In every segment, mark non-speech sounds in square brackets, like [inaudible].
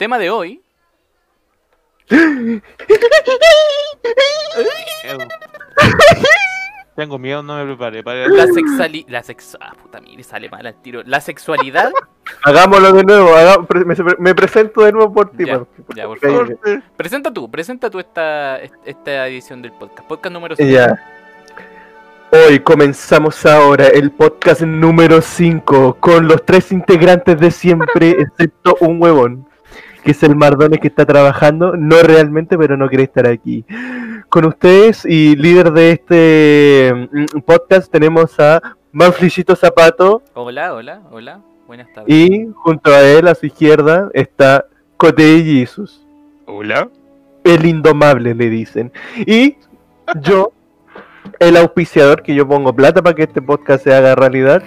tema de hoy. [laughs] Tengo miedo, no me preparé. Para... La sexualidad. La sex... Ah, puta, mire, sale mal al tiro. La sexualidad. [laughs] Hagámoslo de nuevo. me, me presento de nuevo por ti. Ya, por- ya, por porque- favor. Presenta tú, presenta tú esta, esta edición del podcast. Podcast número 5. Ya. Hoy comenzamos ahora el podcast número 5 con los tres integrantes de siempre, excepto un huevón, que es el Mardones que está trabajando, no realmente, pero no quiere estar aquí. Con ustedes y líder de este mm, podcast tenemos a Manflicito Zapato Hola, hola, hola. Buenas tardes. y junto a él, a su izquierda, está Cote Jesus. Hola. El indomable le dicen. Y yo, el auspiciador que yo pongo plata para que este podcast se haga realidad,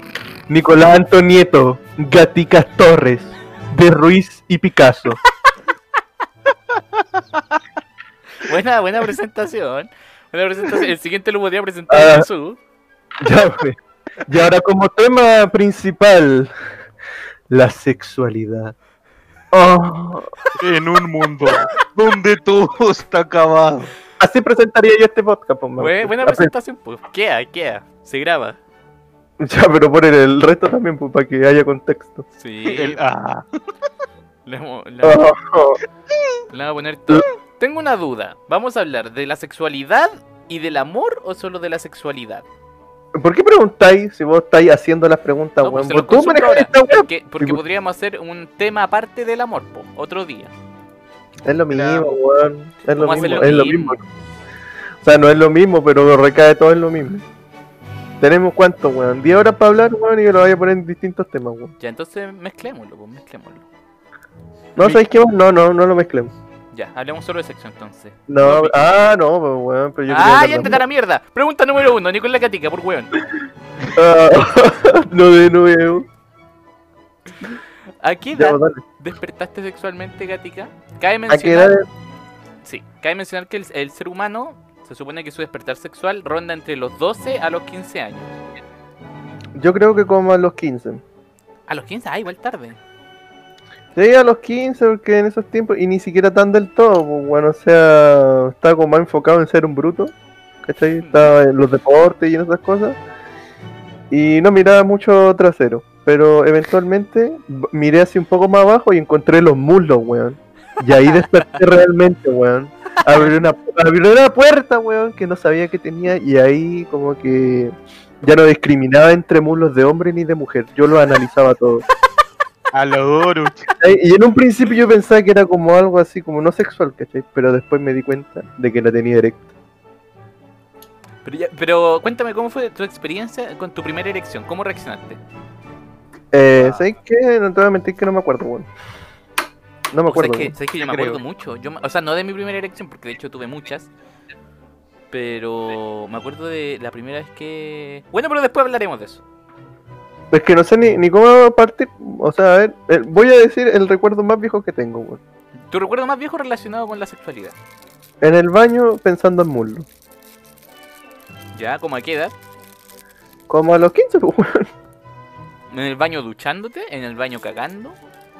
Nicolás Antonieto, Gaticas Torres, de Ruiz y Picasso. [laughs] Buena, buena presentación. Buena presentación. El siguiente lo podría presentar Ah. Jesús. Ya, pues. Y ahora como tema principal, la sexualidad. Oh, En un mundo donde todo está acabado. así presentaría yo este podcast. pues, buena presentación, pues. Queda, queda. Se graba. [laughs] Ya, pero poner el resto también pues, para que haya contexto. Sí. El- ah, [laughs] Le vamos, le vamos- Oh, le vamos a poner todo. Tengo una duda. ¿Vamos a hablar de la sexualidad y del amor o solo de la sexualidad? ¿Por qué preguntáis si vos estáis haciendo las preguntas, No, pues weón? tú manejas esta porque, porque Tipo- podríamos hacer un tema aparte del amor, po, otro día. Es lo mismo, Claro. weón. Es lo ¿Cómo hacer mismo, lo es lo mismo. O sea, no es lo mismo, pero recae todo en lo mismo. Tenemos cuánto, weón. 10 horas para hablar, weón, y yo lo voy a poner en distintos temas, weón. Ya, entonces mezclémoslo, pues mezclémoslo. No, ¿sabéis qué? No, no, no lo mezclemos. Ya, hablemos solo de sexo entonces. No, ah, no, pues, weón, pero yo ¡Ah, ya te la mierda! Pregunta número uno, Nicolás Catica, por weón. Ah, [laughs] no de nuevo. ¿A qué Ya, dale. despertaste sexualmente, Gatica? Cabe ¿A qué mencionar, edad? sí, cabe mencionar que el, el ser humano se supone que su despertar sexual ronda entre los 12 a los 15 años. Yo creo que como a los 15. A los 15, ah, igual tarde. Sí, a los 15, porque en esos tiempos, y ni siquiera tan del todo, pues, bueno, o sea, estaba como más enfocado en ser un bruto, ¿cachai? Estaba en los deportes y en esas cosas, y no miraba mucho trasero, pero eventualmente miré así un poco más abajo y encontré los muslos, weón, y ahí desperté realmente, weón. Abrí una, abrí una puerta, weón, que no sabía que tenía, y ahí como que ya no discriminaba entre muslos de hombre ni de mujer, yo lo analizaba todo. a lo. ¿cachai? [laughs] Y en un principio yo pensaba que era como algo así, como no sexual, ¿cachai? Pero después me di cuenta de que la tenía directa. Pero, ya- pero cuéntame cómo fue tu experiencia con tu primera erección, ¿cómo reaccionaste? Eh, Ah. ¿Sabes qué? No te voy a mentir que no me acuerdo, weón. No me O sea, acuerdo. es que, weón. sabes que yo me Creo. acuerdo mucho. Yo, o sea, no de mi primera erección, porque de hecho tuve muchas. Pero me acuerdo de la primera vez que. Bueno, pero después hablaremos de eso. Es que no sé ni, ni cómo partir. O sea, a ver, eh, voy a decir el recuerdo más viejo que tengo, weón. Tu recuerdo más viejo relacionado con la sexualidad. En el baño pensando en muslo. ¿Ya? ¿Como a qué edad? Como a los 15, pues, weón. ¿En el baño duchándote? ¿En el baño cagando?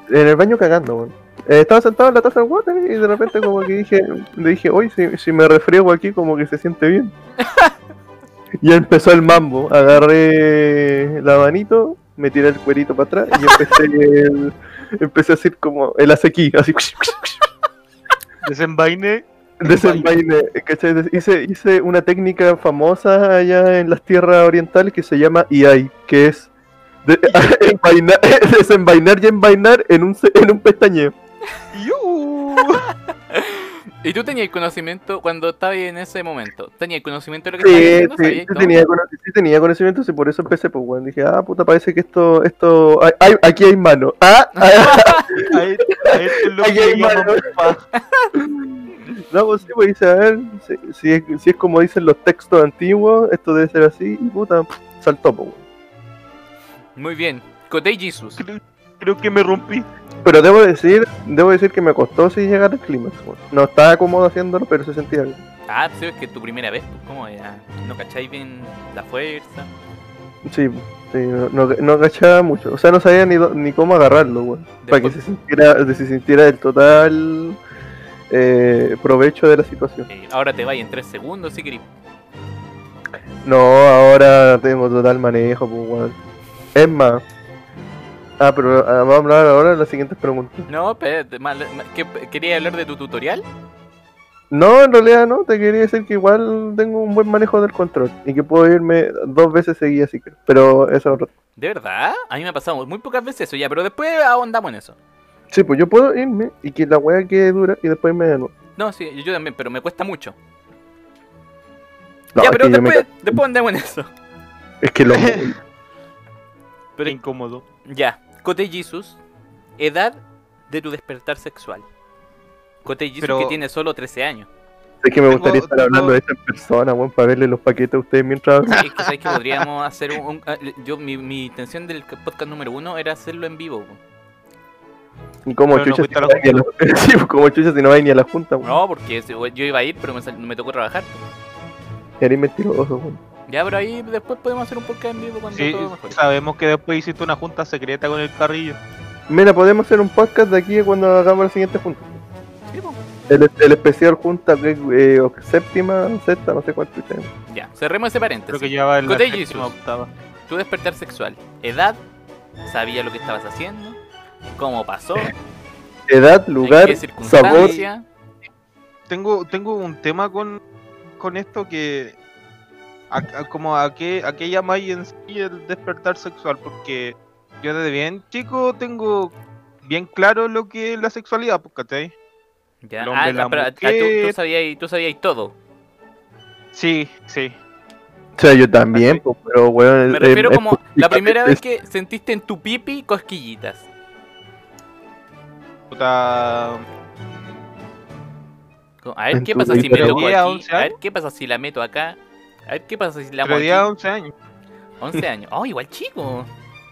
En el baño cagando, weón. Eh, estaba sentado en la taza de water y de repente como que dije, dije, oye, si, si me refriego aquí como que se siente bien. [laughs] y empezó el mambo, agarré el abanito, me tiré el cuerito para atrás y empecé, el- empecé a hacer como el acequí, así. Desenvaine. Desenvaine, ¿cachai? Hice, hice una técnica famosa allá en las tierras orientales que se llama IAI, que es de- [laughs] envainar- [laughs] desenvainar y envainar en un, se- en un pestañeo. [laughs] ¿Y tú tenías conocimiento cuando estabas en ese momento? ¿Tenías conocimiento de lo que Sí, estabas haciendo? sí, ¿Sabías sí todo? tenía, sí tenía conocimiento, sí, por eso empecé, pues, bueno, dije, ah, puta, parece que esto, esto, hay- hay- aquí hay mano, [laughs] ah, ah, A esto, a esto es lo Ay, que ay, llaman mano. [laughs] no, pues sí, pues dice, a ver, si, si es, si es como dicen los textos antiguos, esto debe ser así, y puta, saltó, pues, bueno. Muy bien. Cotei Jesus. Creo, que me rompí. Pero debo decir, debo decir que me costó sí llegar al clímax, bueno. no estaba cómodo haciéndolo, pero se sentía bien. Ah, pues es que tu primera vez, pues, ¿cómo era? ¿No cacháis bien la fuerza? Sí, sí, no, no, no cachaba mucho. O sea, no sabía ni, ni cómo agarrarlo, weón. Para que se sintiera, se sintiera el total eh, provecho de la situación. Eh, ahora te vaya en 3 segundos si querés. No, ahora tengo total manejo, pues, weón. Es más. Ah, pero ah, vamos a hablar ahora de las siguientes preguntas. No, espérate, mal- ma- ¿qué- ¿querías hablar de tu tutorial? No, en realidad no, te quería decir que igual tengo un buen manejo del control y que puedo irme dos veces seguidas si quiero. Pero eso es otro. ¿De verdad? A mí me ha pasado muy pocas veces eso ya, pero después ahondamos en eso. Sí, pues yo puedo irme y que la wea quede dura y después me de nuevo. No, sí, yo también, pero me cuesta mucho. No, ya, es pero que yo me después, después andamos en eso. Es que lo. [laughs] [laughs] Pero- incómodo. Ya, Cote Jesus, edad de tu despertar sexual. Cote Jesus Pero- que tiene solo 13 años. es que me gustaría estar hablando de esto en persona, weón, para verle los paquetes a ustedes mientras. Sí, es que sabes que podríamos hacer un... un- ah, yo, mi, mi intención del podcast número uno era hacerlo en vivo. Y como Pero no chucha si no la. [laughs] Sí, como chucha si no vais ni a la junta, weón. No, porque yo iba a ir, pero me, sal- me tocó trabajar. Eres mentiroso, weón. Ya, pero ahí después podemos hacer un podcast en vivo cuando Sí, todo mejore. sabemos que después hiciste una junta secreta con el carrillo. Mira, podemos hacer un podcast de aquí cuando hagamos la siguiente junta. Sí. El, el especial junta eh, séptima, sexta, no sé cuánto tenemos. Ya, cerremos ese paréntesis. Creo que ya va en la Cote séptima Jesus. octava. Tu despertar sexual. Edad, sabía lo que estabas haciendo, cómo pasó, [laughs] Edad, lugar, sabor. circunstancia. Tengo, tengo un tema con, con esto que. A- a- como a qué, a qué llamáis en sí el despertar sexual, porque yo desde bien chico tengo bien claro lo que es la sexualidad, pues, ¿cachai? Ya, El hombre, ah, la pero, ah, tú, tú sabías, tú sabías todo. Sí, sí. O sea, yo también, pues, pero weón. Me es- refiero como la primera vez que sentiste en tu pipi cosquillitas. Puta. A ver qué pasa si me toco aquí. 11 A ver qué pasa si la meto acá. A ver qué pasa si la Pero aquí. 11 años. 11 años. Oh, igual chico.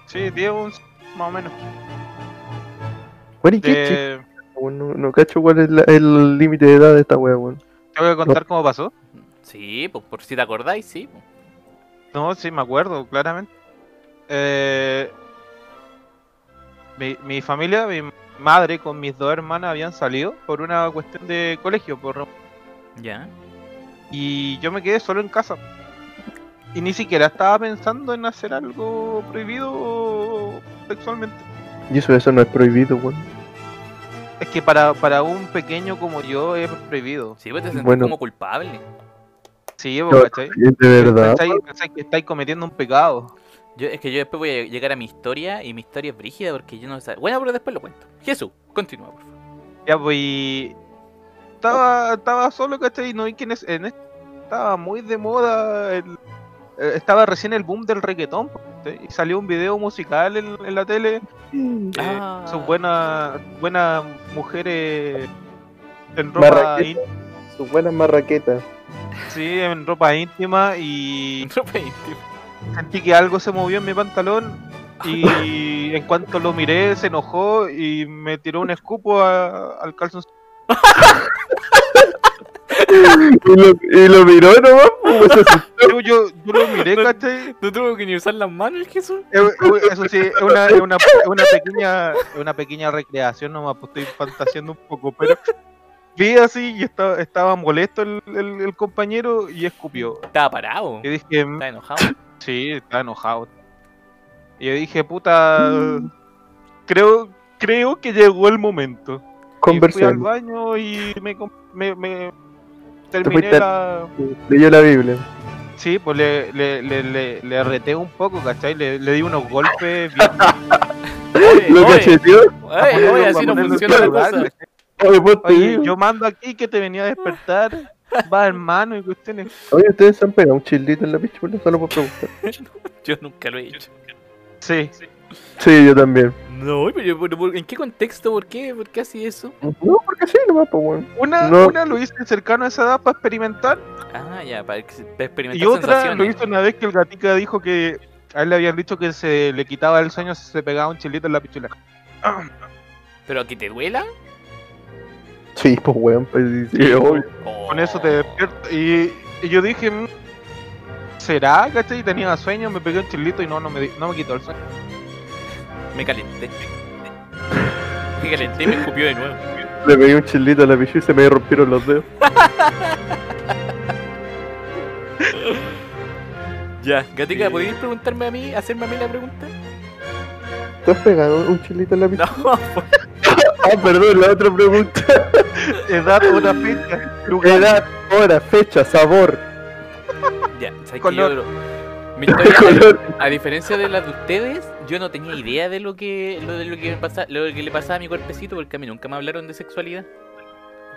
Sí, 10, 11, más o menos. Bueno, ¿y qué chico, Eh? No, no cacho cuál es la- el límite de edad de esta wea, weón. Tengo que contar cómo pasó. Sí, pues por si te acordáis, sí. pues. No, sí, me acuerdo, claramente. Eh, mi, mi familia, mi madre con mis dos hermanas habían salido por una cuestión de colegio. Por, Ya. Y yo me quedé solo en casa. Y ni siquiera estaba pensando en hacer algo prohibido sexualmente. Y eso, eso no es prohibido, weón. Es que para, para un pequeño como yo es prohibido. Sí, pues te sentís Bueno. como culpable. Sí, vos, ¿cachai? De verdad. Que estáis cometiendo un pecado. Yo, es que yo después voy a llegar a mi historia y mi historia es brígida porque yo no sé. Bueno, pero después lo cuento. Jesús, continúa, por favor. Ya, pues. y Estaba, estaba solo, ¿cachai? No vi que en, es- en es- estaba muy de moda. el- eh, estaba recién el boom del reggaetón. Y salió un video musical en, en la tele. eh, Ah. Sus buenas buenas mujeres en ropa, Marraqueta. ín- Sus buenas marraquetas. sí, en ropa íntima. Y [laughs] Ropa íntima. sentí que algo se movió en mi pantalón. Y [laughs] en cuanto lo miré, se enojó y me tiró un escupo a- al calzón. [laughs] [laughs] y, lo, y lo miró nomás, pues, asustó. Yo, yo, yo lo miré, ¿cachai? No tuvo que ni usar las manos el Jesús. Eh, eh, Eso sí, es una, es una, es una pequeña es una pequeña recreación nomás, pues estoy fantaseando un poco, pero vi así y estaba, estaba molesto el, el- el compañero y escupió. Estaba parado. Y dije, "Mm, Estaba enojado. sí, estaba enojado. Y yo dije, puta, creo, creo que llegó el momento. Y fui al baño y me, terminé la... Leyó la Biblia. Sí, pues le, le, le, le, le reté un poco, ¿cachai? Le, le di unos golpes bien... Oye, [laughs] Lo oye, cacheteó. oye, oye, así no funciona pues yo mando aquí que te venía a despertar. Va hermano y cuestiones. Oye, ustedes se han pegado un childito en la pichula, solo por preguntar. [laughs] Yo nunca lo he hecho. Sí. Sí, yo también. No, pero, ¿en qué contexto? ¿Por qué? ¿Por qué así eso? No, porque sí, nomás, pues, weón. Una, No. una lo hice cercano a esa edad para experimentar. Ah, ya, para, ex- para experimentar Y otra lo hice una vez que el gatica dijo que a él le habían dicho que se le quitaba el sueño si se pegaba un chilito en la pichula. [clears throat] ¿Pero que te duela? Sí, pues, weón, pues sí, sí, obvio. Oh. Con eso te despierto. Y, y yo dije, "Mm, ¿Será? ¿Cachai? Tenía sueño, me pegué un chilito y no, no me, no me quitó el sueño. Me calenté. Me calenté y me escupió de nuevo. Le pegué un chilito a la pichu y se me rompieron los dedos. [laughs] Ya, Gatica. ¿podrías preguntarme a mí, hacerme a mí la pregunta? ¿Tú has pegado un chilito a la pichu? No, [laughs] pues, [laughs] Ah, perdón, la otra pregunta. Edad, hora, fecha, lugar. Edad, hora, fecha, sabor, ya, ¿sabes que Color. A diferencia de las de ustedes, yo no tenía idea de lo que, lo de lo que me pasa, lo que le pasaba a mi cuerpecito, porque a mí nunca me hablaron de sexualidad.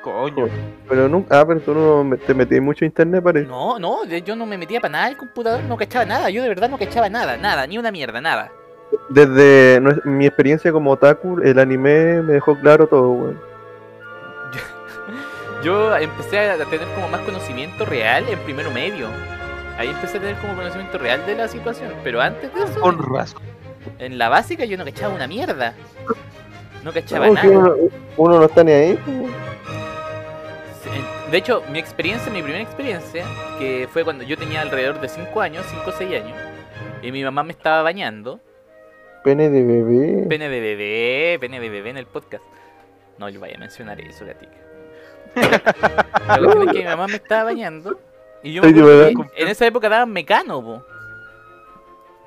Coño. Pero nunca, ah, pero tú no te metí mucho en internet, parece. No, no, yo no me metía para nada al computador, no cachaba nada, yo de verdad no cachaba nada, nada, ni una mierda, nada. Desde mi experiencia como otaku, el anime me dejó claro todo, weón. [laughs] Yo empecé a tener como más conocimiento real en primero medio. Ahí empecé a tener como conocimiento real de la situación. Pero antes de eso, Con razón. en la básica yo no cachaba una mierda. No cachaba No, que nada. uno, uno no está ni ahí. De hecho, mi experiencia, mi primera experiencia, que fue cuando yo tenía alrededor de 5 años, 5 o 6 años, y mi mamá me estaba bañando. Pene de bebé. Pene de bebé, pene de bebé en el podcast. No, yo vaya a mencionar eso, gatica. [laughs] La cuestión es que mi mamá me estaba bañando. Y yo me acuerdo que en esa época daban mecano, po.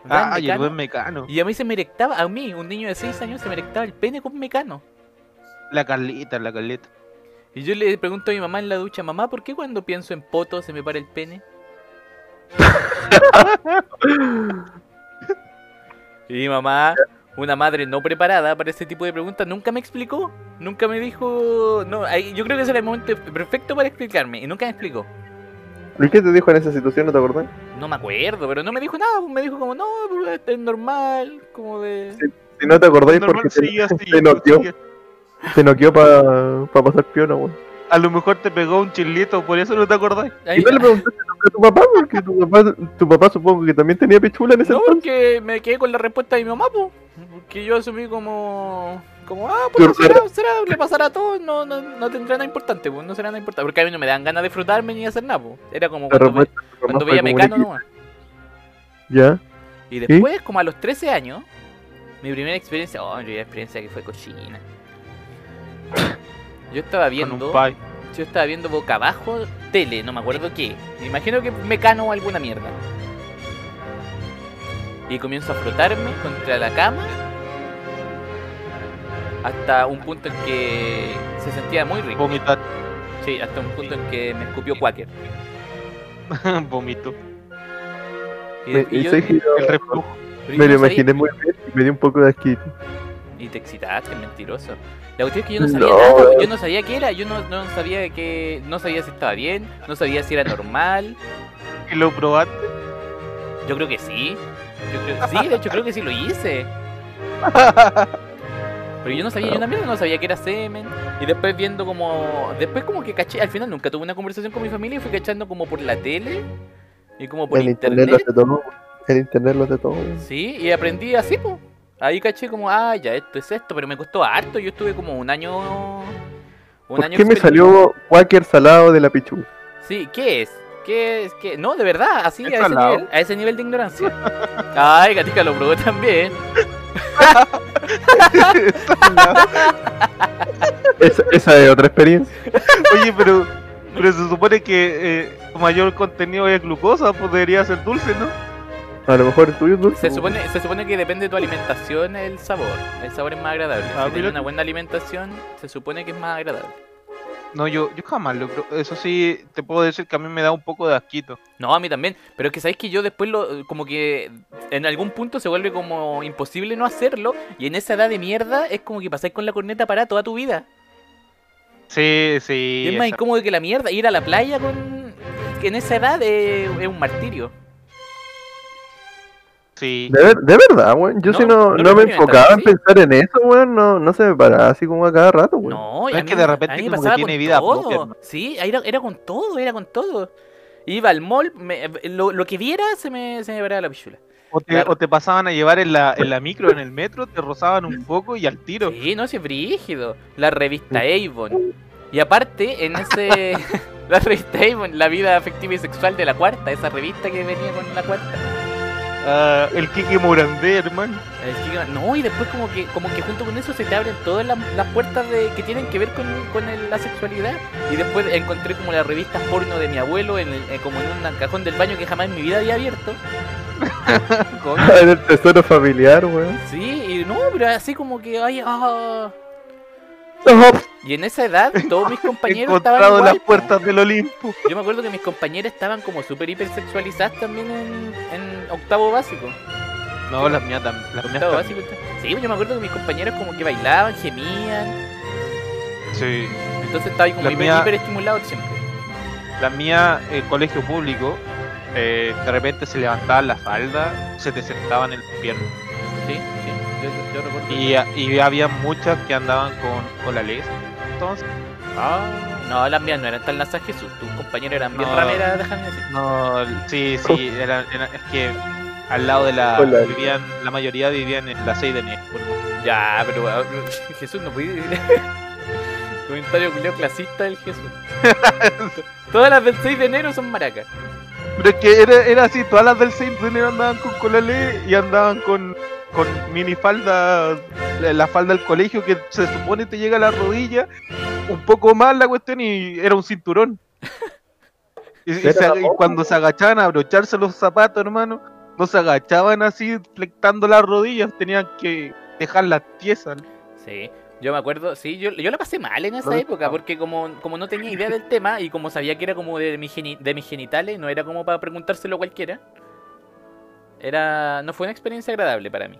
Ah, y el mecano, buen mecano. y a mí se me erectaba, a mí, un niño de 6 años, se me erectaba el pene con mecano. La Carlita, la Carlita. Y yo le pregunto a mi mamá en la ducha, mamá, ¿por qué cuando pienso en poto se me para el pene? [laughs] y mi mamá, una madre no preparada para este tipo de preguntas, nunca me explicó. Nunca me dijo... No, yo creo que ese era el momento perfecto para explicarme. Y nunca me explicó. ¿Y qué te dijo en esa situación? ¿No te acordás? No me acuerdo, pero no me dijo nada. Me dijo como, no, esto es normal. Como de... Si no te acordáis Normal, porque te, sí, [laughs] así, te noqueó, sí. te noqueó para pa pasar piola, weón. A lo mejor te pegó un chilito, por eso no te acordás. Ahí- ¿Y no le preguntaste a tu papá? Porque tu papá, tu papá supongo que también tenía pichula en ese No, entonces. porque me quedé con la respuesta de mi mamá, pues. Porque yo asumí como. Como, ah, pues será, será, le pasará a todos, no, no, no tendrá nada importante, pues, no será nada importante. Porque a mí no me dan ganas de frutarme ni hacer nada, pues. Era como cuando, cuando veía Mecano nomás. Ya. Y después, como a los 13 años, mi primera experiencia, oh, mi primera experiencia que fue cochina. Yo estaba Con viendo, un yo estaba viendo boca abajo tele, no me acuerdo qué. Me imagino que Mecano o alguna mierda. Y comienzo a frotarme contra la cama hasta un punto en que se sentía muy rico. Vomitar. Sí, hasta un punto en que me escupió Quaker. [laughs] Vomito. Y, Me, y yo- El reflujo. me lo no sabía- imaginé muy bien y me dio un poco de asquito. Y te excitaste, mentiroso. La cuestión es que yo no sabía No. nada, yo no sabía qué era, yo no, no sabía que. No sabía si estaba bien, no sabía si era normal. ¿Y lo probaste? Yo creo que sí. Yo creo, sí, de hecho creo que sí lo hice. Pero yo no sabía, yo mierda no sabía que era semen. Y después viendo como. Después como que caché, al final nunca tuve una conversación con mi familia y fui cachando como por la tele y como por el internet, internet. lo hace todo. El internet lo hace todo. Sí, y aprendí así, pues. Ahí caché como, ah, ya, esto es esto, pero me costó harto. Yo estuve como un año. Un ¿Por año qué me salió Quaker salado de la pichu? Sí, ¿qué es? ¿Qué es? ¿Qué? No, de verdad, así, a ¿Es ese, nivel, a ese nivel de ignorancia. Ay, Gatica lo probó también. [laughs] Esa, esa es otra experiencia. Oye, pero, pero se supone que eh, mayor contenido es glucosa, pues debería ser dulce, ¿no? A lo mejor el tuyo es dulce. Se supone, se supone que depende de tu alimentación el sabor. El sabor es más agradable. Ah, si tienes una buena alimentación, se supone que es más agradable. No, yo, yo jamás lo Eso sí, te puedo decir que a mí me da un poco de asquito. No, a mí también. Pero es que sabéis que yo después lo. Como que en algún punto se vuelve como imposible no hacerlo. Y en esa edad de mierda es como que pasáis con la corneta para toda tu vida. Sí, sí. Y es más esa- incómodo que la mierda. Ir a la playa con. que en esa edad es, es un martirio. Sí. De, ver- de verdad, weón. Yo No, si no, no me enfocaba en pensar en eso, weón, no, no se me paraba así como a cada rato, weón. No, es mí que de repente como que pasaba tiene con vida todo. propia, ¿no? Sí, era, era con todo, era con todo. Iba al mall, me- lo, lo que viera se me, se me paraba la pichula. O te, Claro. o te pasaban a llevar en la, en la micro, en el metro, te rozaban un poco y al tiro. Sí, no, sí, es brígido. La revista Avon. Y aparte, en ese. [laughs] La revista Avon, la vida afectiva y sexual de la cuarta, esa revista que venía con la cuarta. El Kike Morandé, hermano. El chico- no, y después como que como que junto con eso se te abren todas las, las puertas de, que tienen que ver con, con el- la sexualidad. Y después encontré como las revistas porno de mi abuelo en el- eh, como en un cajón del baño que jamás en mi vida había abierto. [laughs] En el tesoro familiar, weón. Sí, y no, pero así como que, ay, ah. Y en esa edad todos mis [laughs] compañeros estaban igual, las puertas del Olimpo. Yo me acuerdo que mis compañeras estaban como súper hipersexualizadas también en, en octavo básico. No, las mías también. Las mías Octavo también. básico. Sí, yo me acuerdo que mis compañeros como que bailaban, gemían. Sí. Entonces estaba ahí como La hiper, mía- hiperestimulado siempre. La mía, el colegio público, eh, de repente se levantaban la falda, se te sentaban en el pierna. Sí, sí, yo, yo- yo recuerdo. Y, y había muchas que andaban con, con la ley. Entonces, Ah, no, las mías no eran tan lazas Jesús. Tus compañeros eran bien No. rameras, déjame decir. no, sí, sí, [laughs] era, era- es que al lado de la. Vivían, la mayoría vivían en la 6 de enero. Ya, pero ah, [laughs] Jesús no puede vivir. [laughs] Comentario culiao clasista del Jesús. Todas las del 6 de enero son maracas. Pero es que era, era así, todas las del 6 de enero andaban con colale y andaban con, con minifalda, la, la falda del colegio que se supone te llega a la rodilla, un poco más la cuestión y era un cinturón. Y, y Pero se- y tampoco. cuando se agachaban a abrocharse los zapatos, hermano, no se agachaban así flectando las rodillas, tenían que dejarlas tiesas. Sí, yo me acuerdo, sí, yo, yo la pasé mal en esa No, época no. porque como, como no tenía idea del tema y como sabía que era como de, mi geni- de mis genitales, no era como para preguntárselo a cualquiera. Era, no fue una experiencia agradable para mí.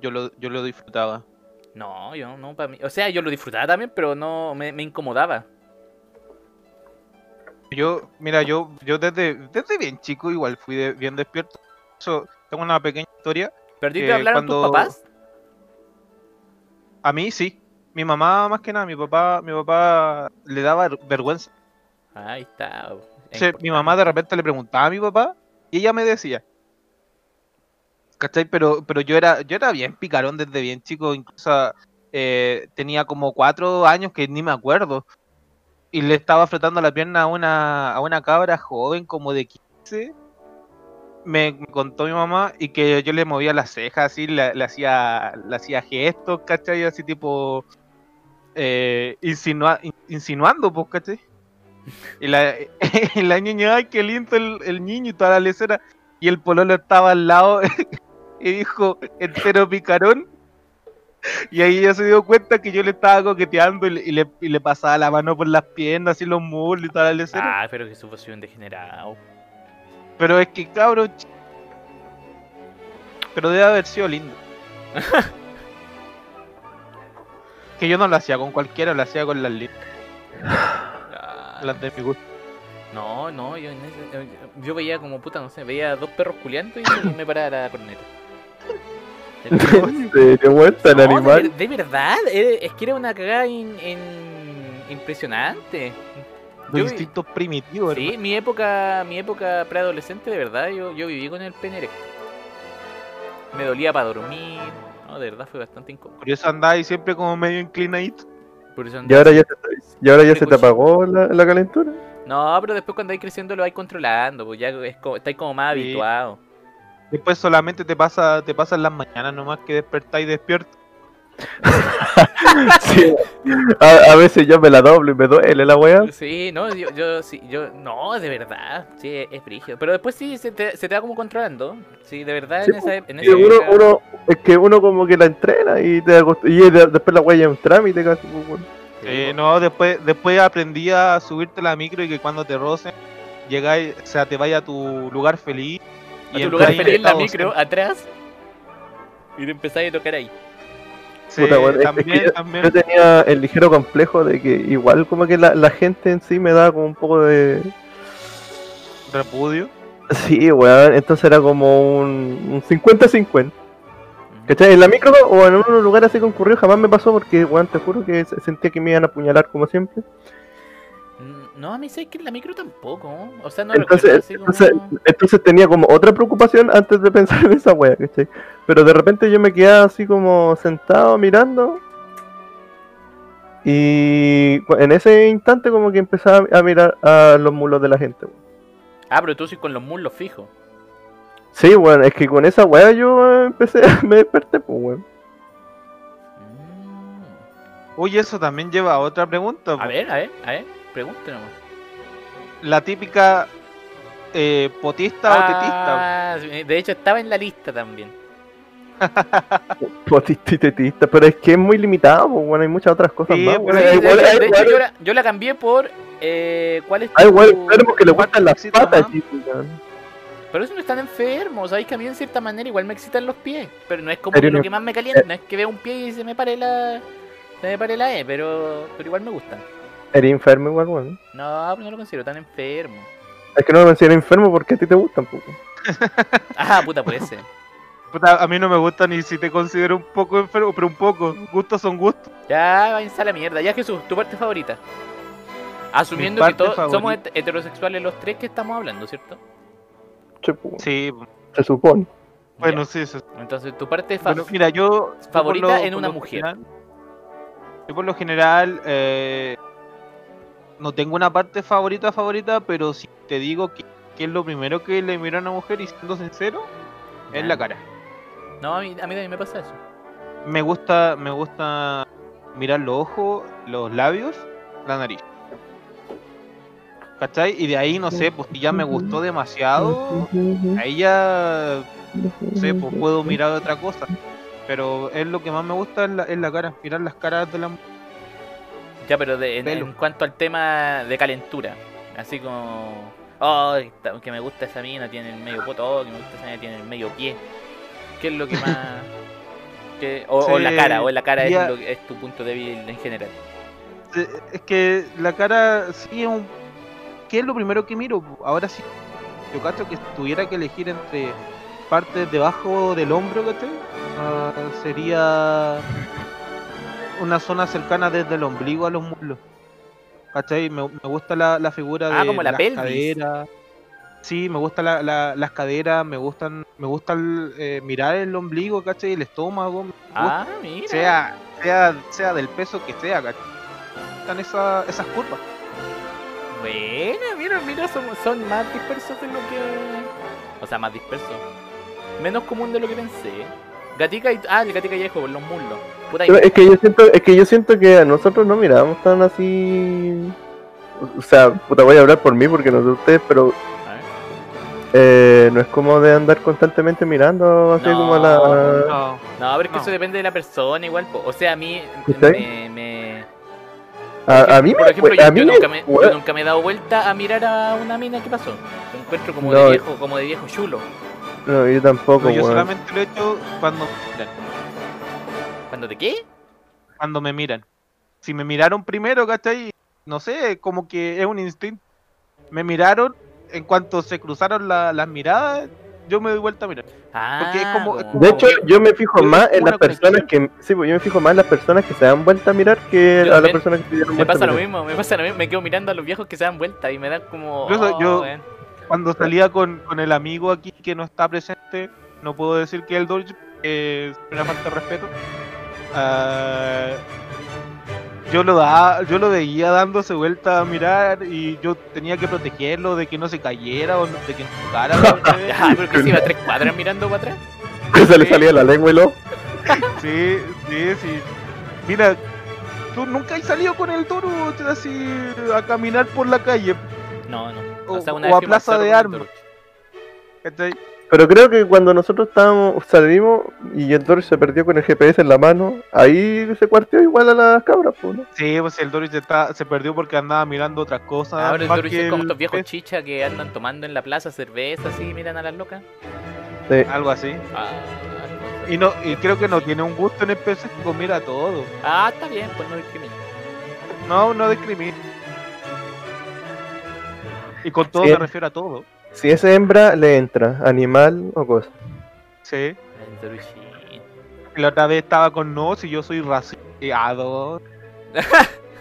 Yo lo, yo lo disfrutaba. No, yo no, para mí. O sea, yo lo disfrutaba también, pero no me, me incomodaba. Yo, mira, yo, yo desde, desde bien chico igual fui de- bien despierto. Eso, tengo una pequeña historia. ¿Pero a ti te Que hablaron cuando- tus papás? A mí sí. Mi mamá más que nada, mi papá, mi papá le daba ver- vergüenza. Ahí está. es Entonces, mi mamá de repente le preguntaba a mi papá y ella me decía. ¿Cachai? Pero, pero yo era, yo era bien picarón desde bien chico, incluso eh, tenía como cuatro años que ni me acuerdo. Y le estaba frotando la pierna a una, a una cabra joven como de 15. Me, contó mi mamá y que yo le movía las cejas así, le, hacía, le hacía gestos, ¿cachai? Así tipo eh, insinua- in- insinuando, pues, ¿cachai? Y la, [laughs] y niña, ay, qué lindo el, el niño y toda la lecera. Y el pololo estaba al lado [laughs] y dijo, entero picarón. Y ahí ella se dio cuenta que yo le estaba coqueteando y le, y le, y le pasaba la mano por las piernas y los muslos y lecera. Ah, pero Jesús fue un degenerado. Pero es que cabrón. Pero debe haber sido lindo. [laughs] que yo no lo hacía con cualquiera, lo hacía con las lindas, Ah, las de mi gusto. No, no, yo, yo veía como puta, no sé, veía dos perros culiando y me paraba la corneta. ¿En serio, weón? Tan No, de, animal. de verdad, eh, es que era una cagada in- in- impresionante. Yo- instintos primitivos, sí, mi época, mi época preadolescente, de verdad, yo, yo viví con el pene erecto. Me dolía para dormir, no, de verdad fue bastante incómodo. Por eso andaba ahí siempre como medio inclinadito. Por eso Y ahora ya, y ahora ya se te apagó la, la calentura. No, pero después cuando vais creciendo lo vais controlando, pues ya es como, estáis como más Sí. habituado. Después solamente te pasa, te pasan las mañanas nomás que despertáis despierto. [laughs] Sí. A, a veces yo me la doblo y me duele la weá. Sí, no, yo, yo, sí, yo, no, de verdad, sí, es, brígido. Pero después sí, se te, se te va como controlando. Sí, de verdad, Sí, en esa, en Y esa uno, época- uno, es que uno como que la entrena y, te acost- y de- después la weá ya es un trámite casi. pues, Eh, no, después, después aprendí a subirte la micro y que cuando te rocen, llegáis, o sea, te vaya a tu lugar feliz. A tu lugar en feliz en la micro, atrás, y te empezáis a tocar ahí. Sí, Puta, bueno, es también, que yo- también. Yo tenía el ligero complejo de que igual como que la, la gente en sí me daba como un poco de... Repudio. Sí, weón, entonces era como un un 50-50. ¿Cachai? En la micro o en un lugar así concurrido jamás me pasó porque, weón, te juro que se- sentía que me iban a apuñalar como siempre. No, a mí sé que en la micro tampoco. ¿no? O sea, no Entonces, recuerdo así como... entonces, entonces tenía como otra preocupación antes de pensar [laughs] en esa wea, ¿cachai? Pero de repente yo me quedaba así como sentado mirando Y en ese instante como que empezaba a mirar a los mulos de la gente. weón. Ah, pero tú sí con los muslos fijos. Sí, bueno, es que con esa weá yo empecé, [laughs] me desperté, pues, weón. Mm. Oye, eso también lleva a otra pregunta. A ver, a ver, a ver, pregúntenos. La típica eh, potista o tetista. Ah, sí, de hecho estaba en la lista también. [laughs] Potista y tetista, pero es que es muy limitado, pues, bueno, hay muchas otras cosas Sí, más. Sí, de, igual- de hecho, igual- yo, la, yo la cambié por eh, ¿cuál es tu- igual enfermos que le gustan las patas, weón. Pero eso no están enfermos, sabéis que a mí en cierta manera igual me excitan los pies, pero no es como lo que más me calienta, no es que vea un pie y se me pare la se me pare la E, pero pero igual me gustan. Eres enfermo igual, weón. No, no lo considero tan enfermo. Es que no me mencioné enfermo porque a ti te gustan, pues. [laughs] weón. Ah, puta, puede ser. Puta, a mí no me gusta ni si te considero un poco enfermo, pero un poco. Gustos son gustos. Ya, váyanse a la mierda. Ya, Jesús, tu parte favorita. Asumiendo Mi que todos somos heterosexuales los tres que estamos hablando, ¿cierto? Pues. Sí, Se supone. bueno, Ya. sí, eso. Entonces, tu parte fa- Bueno, mira, yo. favorita lo- en una lo mujer. general- yo por lo general. eh, no tengo una parte favorita, favorita, pero si te digo que, que es lo primero que le miro a una mujer y siendo sincero, es la cara. No, a mí, a mí también me pasa eso. Me gusta, me gusta mirar los ojos, los labios, la nariz. ¿Cachai? Y de ahí, no sé, pues si ya me gustó demasiado, ahí ya, no sé, pues puedo mirar otra cosa. Pero es lo que más me gusta es la, es la cara, mirar las caras de la Ya, pero de- en, en cuanto al tema de calentura, así como. Oh, que me gusta esa mina, tiene el medio poto, oh, que me gusta esa mina, tiene el medio pie. ¿Qué es lo que más.? [laughs] que- o, o la Sí, cara, o la cara ya- es, lo que- es tu punto débil en general. Es que la cara sí es un... ¿Qué es lo primero que miro? Ahora sí, yo cacho que tuviera que elegir entre partes debajo del hombro, ¿cachai? Ah, sería una zona cercana desde el ombligo a los muslos. ¿Cachai? Me, me gusta la, la figura Ah, de como la las pelvis. caderas. Sí, me gusta la, la- las caderas, me gustan, me gusta el, eh, mirar el ombligo, ¿cachai? El estómago, Ah, mira. sea, sea, sea del peso que sea, ¿cachai? Están esa- esas curvas. Buena, mira, mira, son, son más dispersos de lo que. O sea, más dispersos. Menos común de lo que pensé. Gatica y. Ah, el gatica y por los muslos. Puta, Pero es que yo siento, es que yo siento que a nosotros no miramos tan así. O sea, puta voy a hablar por mí porque no sé ustedes, pero A ver. eh, no es como de andar constantemente mirando así No, como a la. No, No, pero es que No. eso depende de la persona igual. po. O sea, a mí ¿Usted? me... me- A, a mí por me, ejemplo, a yo, mí yo me- nunca me, yo nunca me he dado vuelta a mirar a una mina. ¿Qué pasó? Lo encuentro como No. de viejo, como de viejo chulo. No, yo tampoco, no, yo solamente lo he hecho cuando me. ¿Cuándo de qué? Cuando me miran. Si me miraron primero, ¿cachai? No sé, como que es un instinto. Me miraron, en cuanto se cruzaron la- las miradas, yo me doy vuelta a mirar. Ah, Porque es como- es De hecho, yo me fijo yo más en las personas que. Sí, pues yo me fijo más en las personas que se dan vuelta a mirar que Yo a las personas que se dieron me pasa lo mirar. mismo, me pasa lo mismo. Me quedo mirando a los viejos que se dan vuelta y me dan como. Incluso oh, yo- weón. Cuando salía con, con el amigo aquí que no está presente, no puedo decir que el Dodge es una falta de respeto. Ah, yo lo da, yo lo veía dándose vuelta a mirar y yo tenía que protegerlo de que no se cayera o de que no tocara. [laughs] Ya, pero que se iba a tres cuadras mirando para atrás. [laughs] Se le salía la lengua y lo. [laughs] Sí, sí, sí. Mira, tú nunca has salido con el toro así a caminar por la calle. No, no. O- sea, una o vez a Plaza de Armas. Pero creo que cuando nosotros estábamos, salimos y el Doris se perdió con el GPS en la mano, ahí se cuarteó igual a las cabras, pues, ¿no? Sí, pues el Doris está, se perdió porque andaba mirando otras cosas. Ah, pero el Doris que es como el estos viejos pez, chicha que andan tomando en la plaza cerveza así y miran a las locas. Sí. Algo así. Ah, Y no y creo que no tiene un gusto en específico, mira todo. ah, está bien, pues no discrimina. No, no discrimina. Y con todo Sí. me refiero a todo. Si es hembra, le entra, animal o cosa. Sí. La otra vez estaba con no, si yo soy rasiado.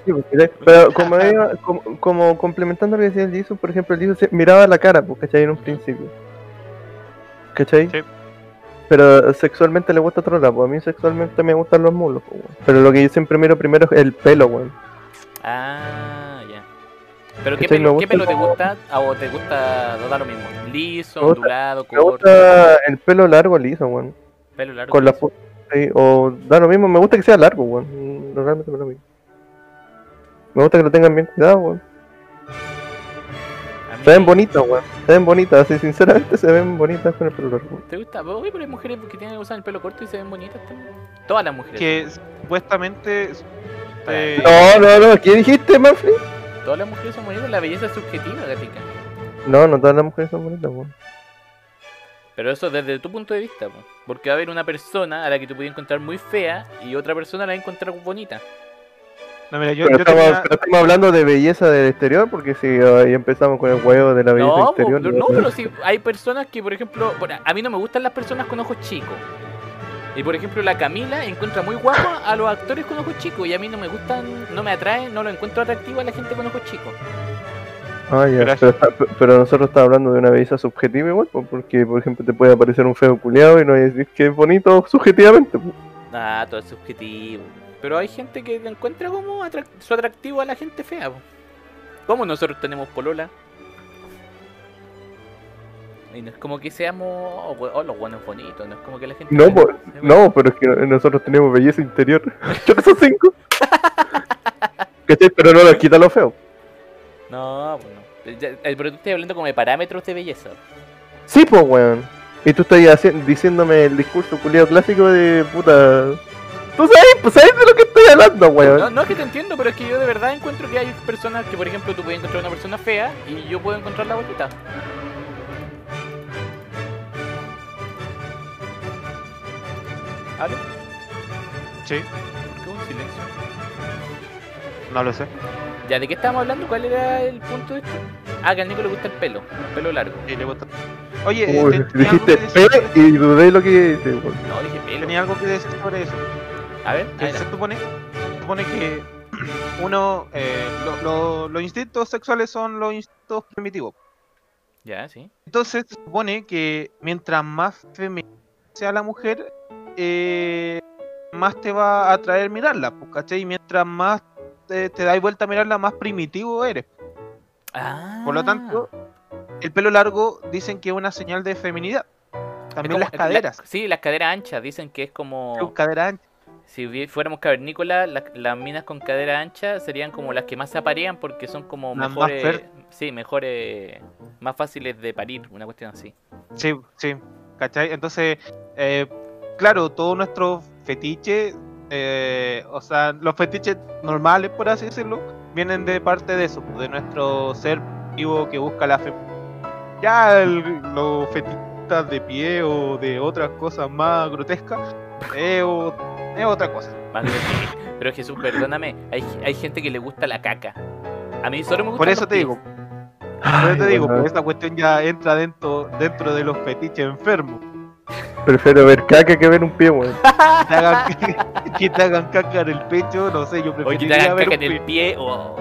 Sí, pues. Pero como, [laughs] ella- como, como complementando lo que decía el Jesus, por ejemplo, el Jesus se miraba la cara, pues, ¿cachai? En un principio. ¿Cachai? Sí. pero sexualmente le gusta otro lado. pues, A mí sexualmente me gustan los mulos. Pero lo que yo siempre miro primero es el pelo, weón. Ah. ¿Pero qué. Me pelo, qué gusta pelo te gusta? ¿A vos te gusta no da lo mismo? ¿Liso, Me gusta- ondulado, Me corto? gusta el pelo largo, liso, weón. Pelo largo. Con liso. sí, o da lo mismo, me gusta que sea largo, weón. Realmente me lo mismo. Me gusta que lo tengan bien cuidado, weón. Se ven bonitas, weón. Se ven bonitas, así sinceramente se ven bonitas con el pelo largo. ¿Te gusta? Oye, pero hay mujeres que tienen usan el pelo corto y se ven bonitas también. Todas las mujeres. Que supuestamente. eh, No, no, no, ¿qué dijiste, Manfred? Todas las mujeres son bonitas, la belleza es subjetiva, gatica. No, no todas las mujeres son bonitas, weón. Pero eso desde tu punto de vista, po. porque va a haber una persona a la que tú puedes encontrar muy fea y otra persona la va a encontrar bonita. No, mira, yo, Pero yo estamos, tenía- pero estamos hablando de belleza del exterior, porque si ahí empezamos con el huevo de la belleza No, po, exterior. no, pero sí, hay personas que, por ejemplo, bueno, a mí no me gustan las personas con ojos chicos. Y por ejemplo, la Camila encuentra muy guapa a los actores con ojos chicos y a mí no me gustan, no me atraen, no lo encuentro atractivo a la gente con ojos chicos. Ah, ya, pero, nosotros estamos hablando de una belleza subjetiva igual, porque por ejemplo te puede aparecer un feo culiado y no decir que es bonito subjetivamente. Ah, todo es subjetivo. Pero hay gente que encuentra como su atractivo a la gente fea. po. Como nosotros tenemos polola. Y no es como que seamos oh, oh, los buenos bonitos, no es como que la gente... No, no, pero es que nosotros tenemos belleza interior. [laughs] Yo no soy cinco. [laughs] ¿Cachai? Pero no nos quita lo feo. No, no. Ya- eh, Pero tú estás hablando como de parámetros de belleza. Sí, pues, weón. Y tú estás diciéndome el discurso culiado clásico de puta. Tú sabes, pues sabes de lo que estoy hablando, weón. No, no es que te entiendo, pero es que yo de verdad encuentro que hay personas que, por ejemplo, tú puedes encontrar una persona fea y yo puedo encontrarla bonita. ¿Aló? Sí, ¿Por qué un silencio? no lo sé. Ya, ¿de qué estábamos hablando? ¿Cuál era el punto de esto? Ah, que al Nico le gusta el pelo, el pelo largo. Sí, le gusta. Oye, Uy, te- tenía algo dijiste que decir P sobre- y dudé lo que weón. No, dije pelo. tenía algo que decir sobre eso. A ver, Que se supone, se supone que [clears throat] uno, eh, lo- lo- los instintos sexuales son los instintos primitivos. ya, sí. Entonces se supone que mientras más femenina sea la mujer, eh, más te va a atraer mirarla, pues, ¿cachai? Y mientras más te, te dais vuelta a mirarla, más primitivo eres. Ah. Por lo tanto, el pelo largo dicen que es una señal de feminidad. Es También como- las la- caderas. sí, las caderas anchas. Dicen que es como. Sus caderas anchas. Si fuéramos cavernícolas, las, las minas con cadera ancha serían como las que más se aparean porque son como Las mejores. Sí, mejores. Más fáciles de parir, una cuestión así. Sí, sí, ¿cachai? Entonces, eh, claro, todo nuestro fetiche, eh, o sea, los fetiches normales, por así decirlo, vienen de parte de eso, de nuestro ser vivo que busca la fe. Ya el- los fetichistas de pie o de otras cosas más grotescas, eh, o- es otra cosa. Más. Pero Jesús, perdóname, hay, hay gente que le gusta la caca. A mí solo me gusta. Por eso te digo, por eso te digo, pues esta cuestión ya entra dentro, dentro de los fetiches enfermos. Prefiero ver caca que ver un pie, weón. Que te hagan, [laughs] que te hagan caca en el pecho, no sé, yo O que te hagan ver caca un en el pi- pie o.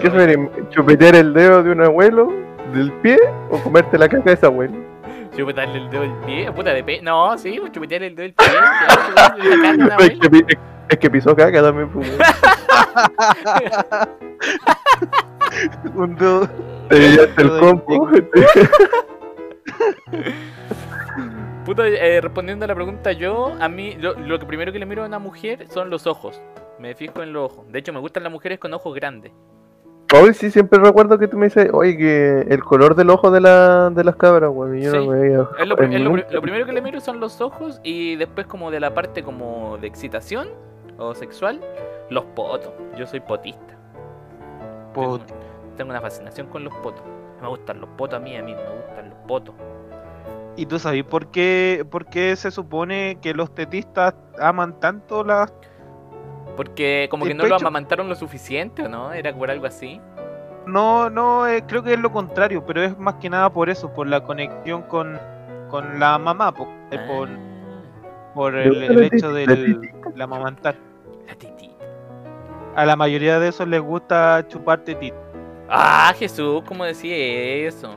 ¿Qué preferís? ¿Chupetear el dedo de un abuelo del pie o comerte la caca de ese abuelo? Chupetearle el dedo del pie, puta de pe. No, sí, pues chupetearle el dedo del pie. Es que, es que pisó caca también, pues, [laughs] un dedo. Te el compo. [laughs] Puta, eh, respondiendo a la pregunta, yo, a mí, lo, lo que primero que le miro a una mujer son los ojos. Me fijo en los ojos. De hecho, me gustan las mujeres con ojos grandes. Hoy sí siempre recuerdo que tú me dices, oye, que el color del ojo de, la, de las cabras, weón. Y yo Sí. no me veía. Es lo, es lo primero que le miro son los ojos y después como de la parte como de excitación o sexual, los potos. Yo soy potista. Tengo, Pot- tengo una fascinación con los potos. Me gustan los potos a mí, a mí me gustan los potos. ¿Y tú sabes por qué, por qué se supone que los tetistas aman tanto las... Porque como que no lo amamantaron lo suficiente, ¿o no? Era por algo así. No, no, eh, creo que es lo contrario, pero es más que nada por eso, por la conexión con, con la mamá, eh, por, Ah, por ¿Le el, hecho del la amamantar. la titita. A la mayoría de esos les gusta chupar tetita. Ah, Jesús, ¿cómo decía eso?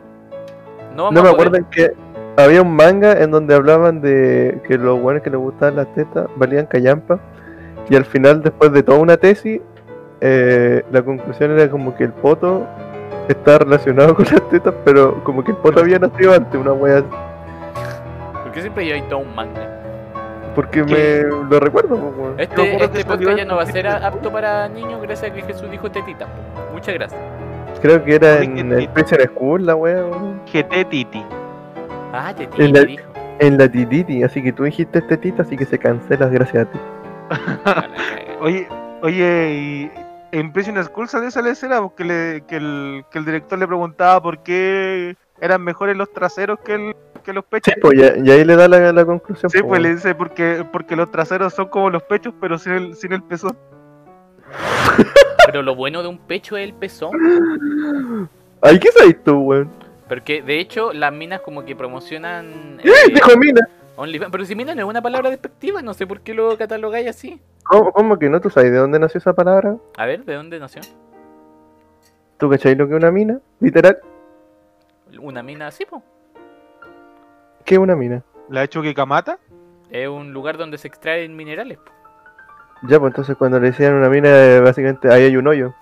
No, No me acuerdo en qué, había un manga en donde hablaban de que los buenos que les gustaban las tetas valían callampa. Y al final, después de toda una tesis, eh, la conclusión era como que el poto está relacionado con las tetas, pero como que el poto había nacido antes, una wea así. ¿Por qué siempre hay todo un manga? Porque ¿Qué? me lo recuerdo, pues. Este, este podcast ya no va a ser apto para niños gracias a que Jesús dijo tetita. po. Muchas gracias. Creo que era en el Prison School la wea, weón. Ah, tetita, En la- dijo. En la tititi, así que tú dijiste tetita, así que se cancela gracias a ti. [laughs] Oye, oye, y en Prison School salió esa escena porque le, que, el, que el director le preguntaba por qué eran mejores los traseros que, el, que los Sí, pechos. pues ya- y ahí le da la, la conclusión. Sí, pues, pues le dice porque, porque los traseros son como los pechos, pero sin el, sin el pezón. Pero lo bueno de un pecho es el pezón. Ay, ¿qué sabes tú, weón? Porque de hecho las minas como que promocionan... ¡Eh! eh, Dijo Mina. OnlyFans. Pero si mina no es una palabra despectiva, no sé por qué lo catalogáis así. ¿Cómo, cómo que no? ¿Tú sabes de dónde nació esa palabra? A ver, ¿de dónde nació? ¿Tú cachai lo que es una mina? Literal. Una mina así, po. ¿Qué es una mina? La ha hecho que Kamata. Es un lugar donde se extraen minerales. po. Ya, pues entonces cuando le decían una mina, eh, básicamente ahí hay un hoyo.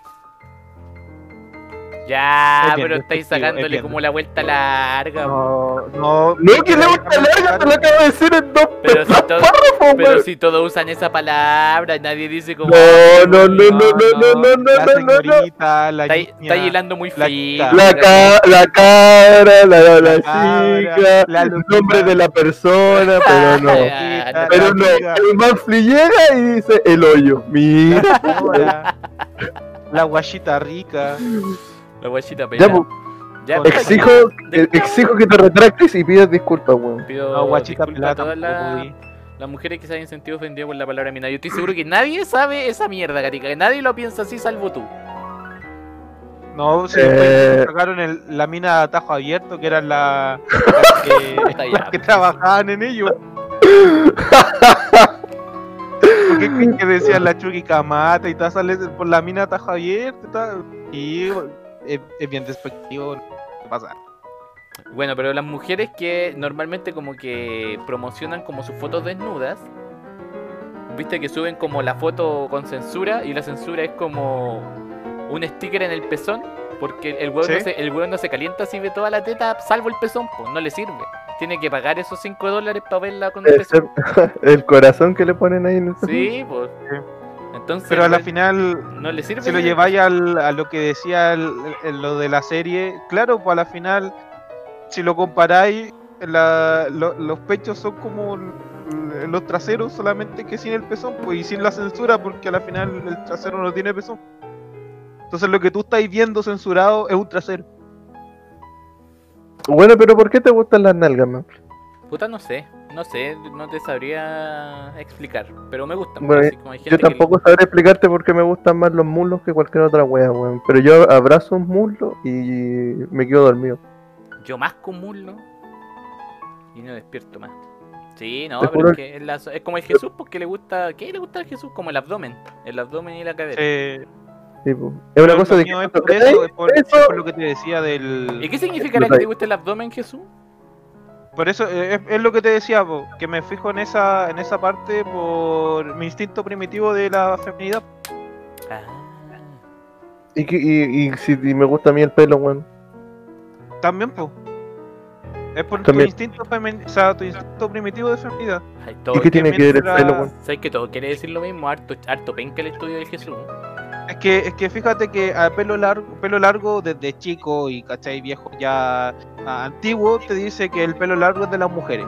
Ya, Es pero estáis es sacándole como la vuelta larga. No, no. No, que le gusta larga, te lo acabo de decir en dos Pero si todo- párrafos, Pero si todos usan esa palabra, nadie dice como... No, no, no, no, no, no, no, no, La no, no, no. señorita, la Está, está hilando muy la fino. La, ca la cara, la, la, la chica, la el nombre de la persona, pero no. Ah, Pero la no, el Manfly llega y dice el hoyo. Mira. La guachita rica. La guachita Ya, pelada. pues, Ya, Con- exijo, de- exijo que te retractes y pidas disculpas, weón. Pido La guachita pelada todas las, mujeres que se hayan sentido ofendidas por la palabra mina. Yo estoy seguro que nadie sabe esa mierda, Gatica. Que nadie lo piensa así salvo tú. No, sí, Eh. sacaron el- la mina de atajo abierto, que eran la- [laughs] las que, las que trabajaban en ello. [laughs] Porque que, que decían la Chucky Kamata y tal, sale por la mina de atajo abierto y tal. Y es, es bien despectivo. ¿Qué pasa? Bueno, pero las mujeres que normalmente como que promocionan como sus fotos desnudas, viste que suben como la foto con censura y la censura es como un sticker en el pezón, porque el huevo, Sí. no, se, el huevo no se calienta si ve toda la teta, salvo el pezón, pues no le sirve. Tiene que pagar esos 5 dólares para verla con el Ese- pezón. [laughs] el corazón que le ponen ahí en el Sí, pues. Sí. Entonces, Pero a la final, no le sirve. si lo lleváis al- a lo que decía el- el- lo de la serie, claro, pues a la final, si lo comparáis, la- lo- los pechos son como los traseros, solamente que sin el pezón, pues y sin la censura, porque a la final el trasero no tiene pezón. Entonces lo que tú estáis viendo censurado es un trasero. Bueno, pero ¿por qué te gustan las nalgas, man? Puta, no sé. No sé, no te sabría explicar. Pero me gustan. Bueno, así como hay gente Yo que- tampoco sabré explicarte por qué me gustan más los muslos que cualquier otra wea, weón. Pero yo abrazo un muslo y me quedo dormido. Yo más con muslo y no despierto más. Sí, no, pero juro es, que es, la- es como el Jesús porque le gusta. ¿Qué le gusta al Jesús? Como el abdomen. El abdomen y la cadera. Eh, Sí, es una pero cosa de que. es por eso, es por, es por lo que te decía del... ¿Y qué significará que te guste el abdomen, Jesús? Por eso eh, es, es lo que te decía, po, que me fijo en esa en esa parte por mi instinto primitivo de la feminidad. Ah. Y, que- y, y si y me gusta a mí el pelo, weón. También, pues. Es por También. tu instinto femen- o sea, tu instinto primitivo de feminidad. Ay, todo ¿Y qué tiene que ver el pelo, weón? ¿Sabes que todo quiere decir lo mismo? Harto, harto penca el estudio del Jesús. Es que, es que fíjate que a pelo largo, pelo largo desde chico y cachai viejo ya ah, antiguo te dice que el pelo largo es de las mujeres.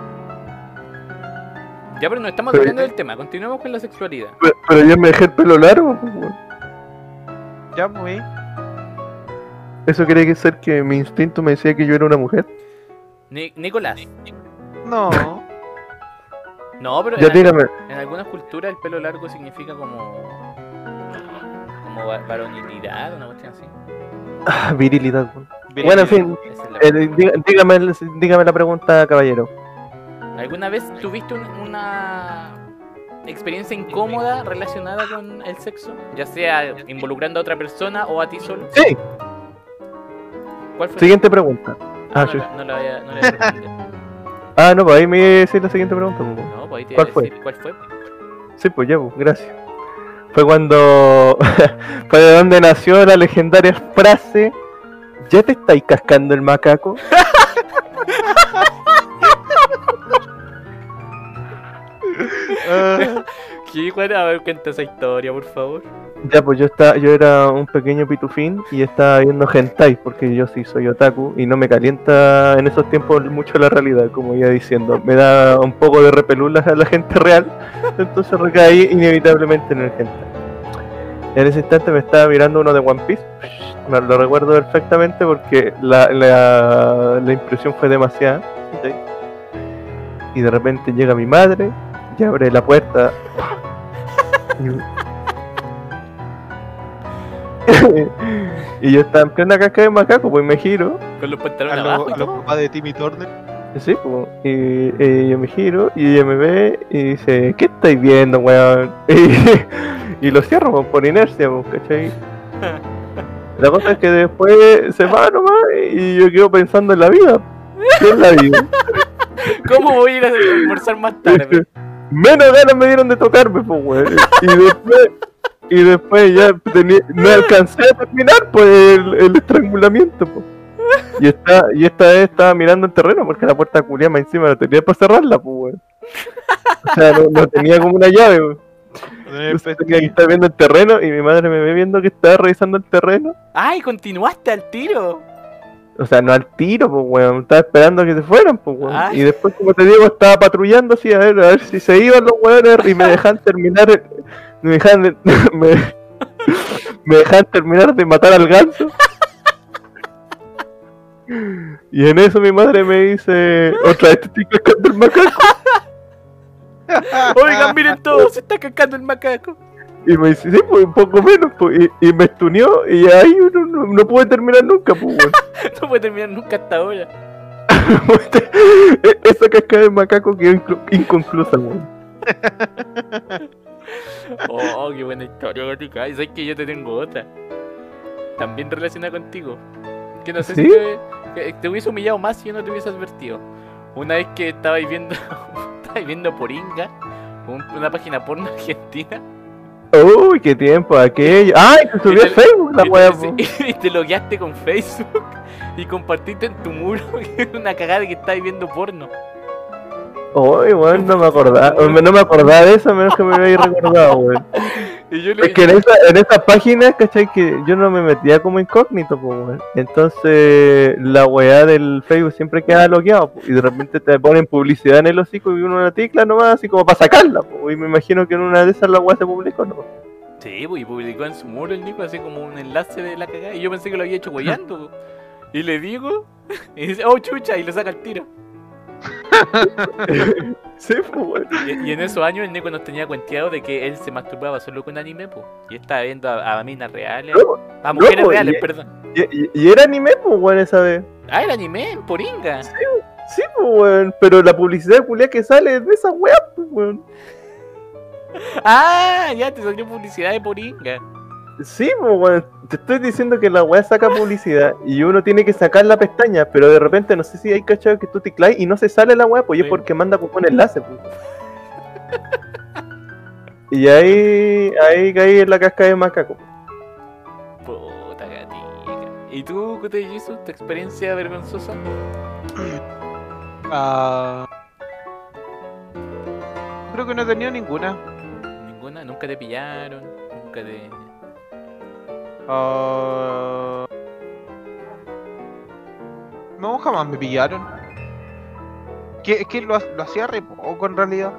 Ya, pero no estamos hablando del tema. Continuemos con la sexualidad. Pero, pero yo me dejé el pelo largo, pues. Ya muy. ¿Eso quiere decir que mi instinto me decía que yo era una mujer? Ni- Nicolás. No. No, pero Ya en, dígame. en algunas culturas el pelo largo significa como. Como va- varonilidad, una cuestión así. Ah, virilidad. Bueno, en fin. Es Eh, dí- dígame, dígame la pregunta, caballero. ¿Alguna vez tuviste un- una experiencia incómoda relacionada con el sexo? Ya sea involucrando a otra persona o a ti solo. Sí, ¿Cuál fue? siguiente pregunta. Ah, no, sí. la- no la voy a, no la voy a responder. Ah, no, pues ahí me decir la siguiente pregunta. pues. No, pues ahí te ¿Cuál fue? cuál fue. Sí, pues ya, pues, gracias. Fue cuando. [laughs] fue de donde nació la legendaria frase: ¿Ya te estáis cascando el macaco? [laughs] ¿Cuál? A ver, cuenta esa historia, por favor. Ya, pues yo estaba, yo era un pequeño pitufín y estaba viendo hentai, porque yo sí soy otaku y no me calienta en esos tiempos mucho la realidad, como iba diciendo. Me da un poco de repelulas a la gente real, [laughs] entonces recaí inevitablemente en el hentai. En ese instante me estaba mirando uno de One Piece, me lo recuerdo perfectamente porque la, la, la impresión fue demasiada. ¿sí? Y de repente llega mi madre y abre la puerta. [laughs] y [laughs] yo estaba en plena casca de macaco, pues me giro. Con los a pantalones lo- abajo y a los papás de Timmy Turner. Sí, pues, y, y yo me giro y ella me ve y dice, ¿qué estáis viendo, weón? [laughs] Y, y lo cierro pues, por inercia, pues, ¿cachai? [laughs] La cosa es que después se va nomás y yo quedo pensando en la vida. ¿Qué es la vida? ¿Cómo voy a ir a almorzar más tarde? Menos ganas me dieron de tocarme, pues, weón. Y después, y después ya tenía, no alcancé a terminar, pues, el, el estrangulamiento, pues. Y esta, y esta vez estaba mirando el terreno porque la puerta culiada más encima no tenía para cerrarla, pues, weón. O sea, no, no tenía como una llave, weón. Entonces tenía que estar viendo el terreno y mi madre me ve viendo que estaba revisando el terreno. ¡Ay, continuaste al tiro! O sea, no al tiro, pues, weón. Estaba esperando a que se fueran, pues, weón. Ay. Y después, como te digo, estaba patrullando así a ver, a ver si se iban los weones y me dejan terminar. el- Me dejan, [laughs] me, me dejan terminar de matar al ganso. Y en eso mi madre me dice, otra vez te estoy cascando el macaco. Oigan, miren todo, se está cacando el macaco. Y me dice, sí, pues un poco menos, pues. Y, y me estuneó y ahí no, no, no pude terminar nunca, pues, weón. [laughs] No puede terminar nunca hasta ahora. [laughs] E- Esa cascada de macaco quedó inconclusa, weón. Oh, qué buena historia, gótica. Y sabes que yo te tengo otra. También relacionada contigo. Que no sé ¿Sí? si te, te hubiese humillado más si yo no te hubiese advertido. Una vez que estabais viendo, [laughs] estabais viendo Poringa, un- una página porno [laughs] argentina. Uy, qué tiempo aquello. ¡Ay, se subió a te- Facebook la weá, te, [laughs] y te logueaste con Facebook y compartiste en tu muro una cagada que estabais viendo porno. Uy, weón, no me acordaba. No me acordaba de eso, a menos que me habéis recordado, weón. [laughs] Y yo le Es que en esa, en esa página, ¿cachai? Que yo no me metía como incógnito, pues, weón. Entonces, la weá del Facebook siempre queda bloqueado, po, y de repente te ponen publicidad en el hocico y uno la ticla nomás, así como para sacarla, po, y me imagino que en una de esas la weá se publicó, ¿no? Sí, pues, y publicó en su muro el Nico así como un enlace de la cagada. Y yo pensé que lo había hecho guayando. po. Y le digo, [laughs] y dice, oh chucha, y lo saca al tiro. [laughs] Sí, pues. Y, y en esos años el Nico nos tenía cuenteado de que él se masturbaba solo con anime, pues. Y estaba viendo a, a minas reales, No, a mujeres no, reales, y- perdón. Y, era anime, pues, weón, esa vez. Ah, el anime, en Poringa. Sí, pues, weón. Pero la publicidad culia que sale es de esa weá, pues, weón. [laughs] Ah, ya te salió publicidad de Poringa. Sí, pues, weón. Te estoy diciendo que la weá saca publicidad y uno tiene que sacar la pestaña, pero de repente no sé si hay cachado que tú ticláis y no se sale la weá, pues y es Sí. porque manda con un enlace, pues. Y ahí, ahí caí en la casca de macaco. Puta gatica. ¿Y tú, Cote Jesus, tu experiencia vergonzosa? Ah, creo que no he tenido ninguna. Ninguna, nunca te pillaron, nunca te. Ah, no, jamás me pillaron. Que, es que lo, lo hacía re poco en realidad.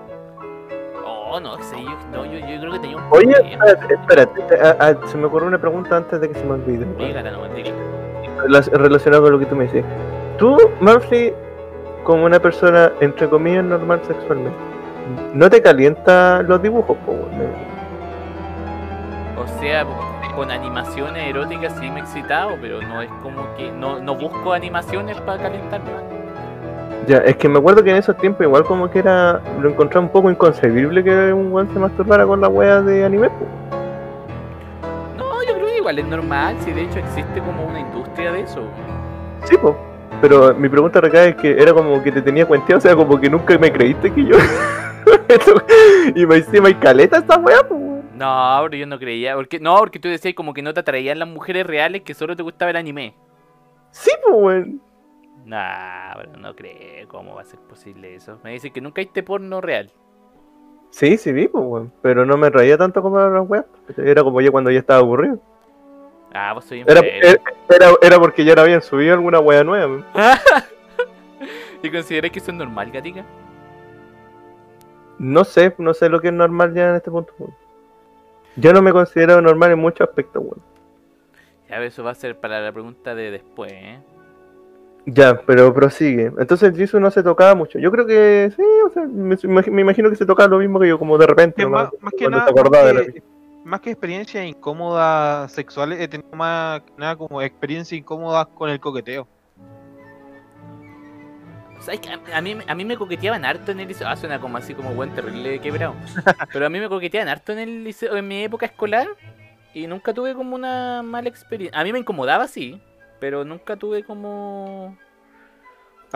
Oh, no sé, yo, no, yo, yo creo que tenía un Oye, espérate, espérate, ah, ah, se me ocurrió una pregunta antes de que se me olvide. Dígala nomás, dígala. Rela- relacionado con lo que tú me dices. Tú, Murphy, como una persona, entre comillas, normal sexualmente, ¿no te calienta los dibujos? po? O sea, con animaciones eróticas sí me he excitado, pero no es como que. No, no busco animaciones para calentarme. Ya, es que me acuerdo que en esos tiempos igual como que era, lo encontraba un poco inconcebible que un weón se masturbara con la wea de anime. No, yo creo que igual es normal, si de hecho existe como una industria de eso. Sí, pues. Pero mi pregunta recae es que era como que te tenía cuenteado, o sea, como que nunca me creíste que yo. [laughs] y me encima hay caleta esta weá, pues. No, pero yo no creía. Porque, no, porque tú decías como que no te atraían las mujeres reales, que solo te gustaba el anime. Sí, pues, weón. Nah, pero no creo. ¿Cómo va a ser posible eso? Me dicen que nunca viste porno real. Sí, sí vi, pues, weón. Pero no me reía tanto como las weas. Era como yo cuando ya estaba aburrido. Ah, vos soy Era, era, era, era porque ya habían subido alguna wea nueva. [laughs] ¿Y consideras que eso es normal, gatica? No sé, no sé lo que es normal ya en este punto. Yo no me considero normal en muchos aspectos, weón. Ya, eso va a ser para la pregunta de después, ¿eh? Ya, pero prosigue. Entonces Jisoo no se tocaba mucho. Yo creo que sí, o sea, me, me imagino que se tocaba lo mismo que yo, como de repente. Que nomás, más, más que nada, se acordaba más de que, más que experiencias incómodas sexuales, he tenido más nada como experiencias incómodas con el coqueteo. ¿Sabes que a, a mí, a mí me coqueteaban harto en el liceo? Ah, suena como así como buen terrible quebrado. [laughs] Pero a mí me coqueteaban harto en el liceo, en mi época escolar. Y nunca tuve como una mala experiencia. A mí me incomodaba, sí. Pero nunca tuve como...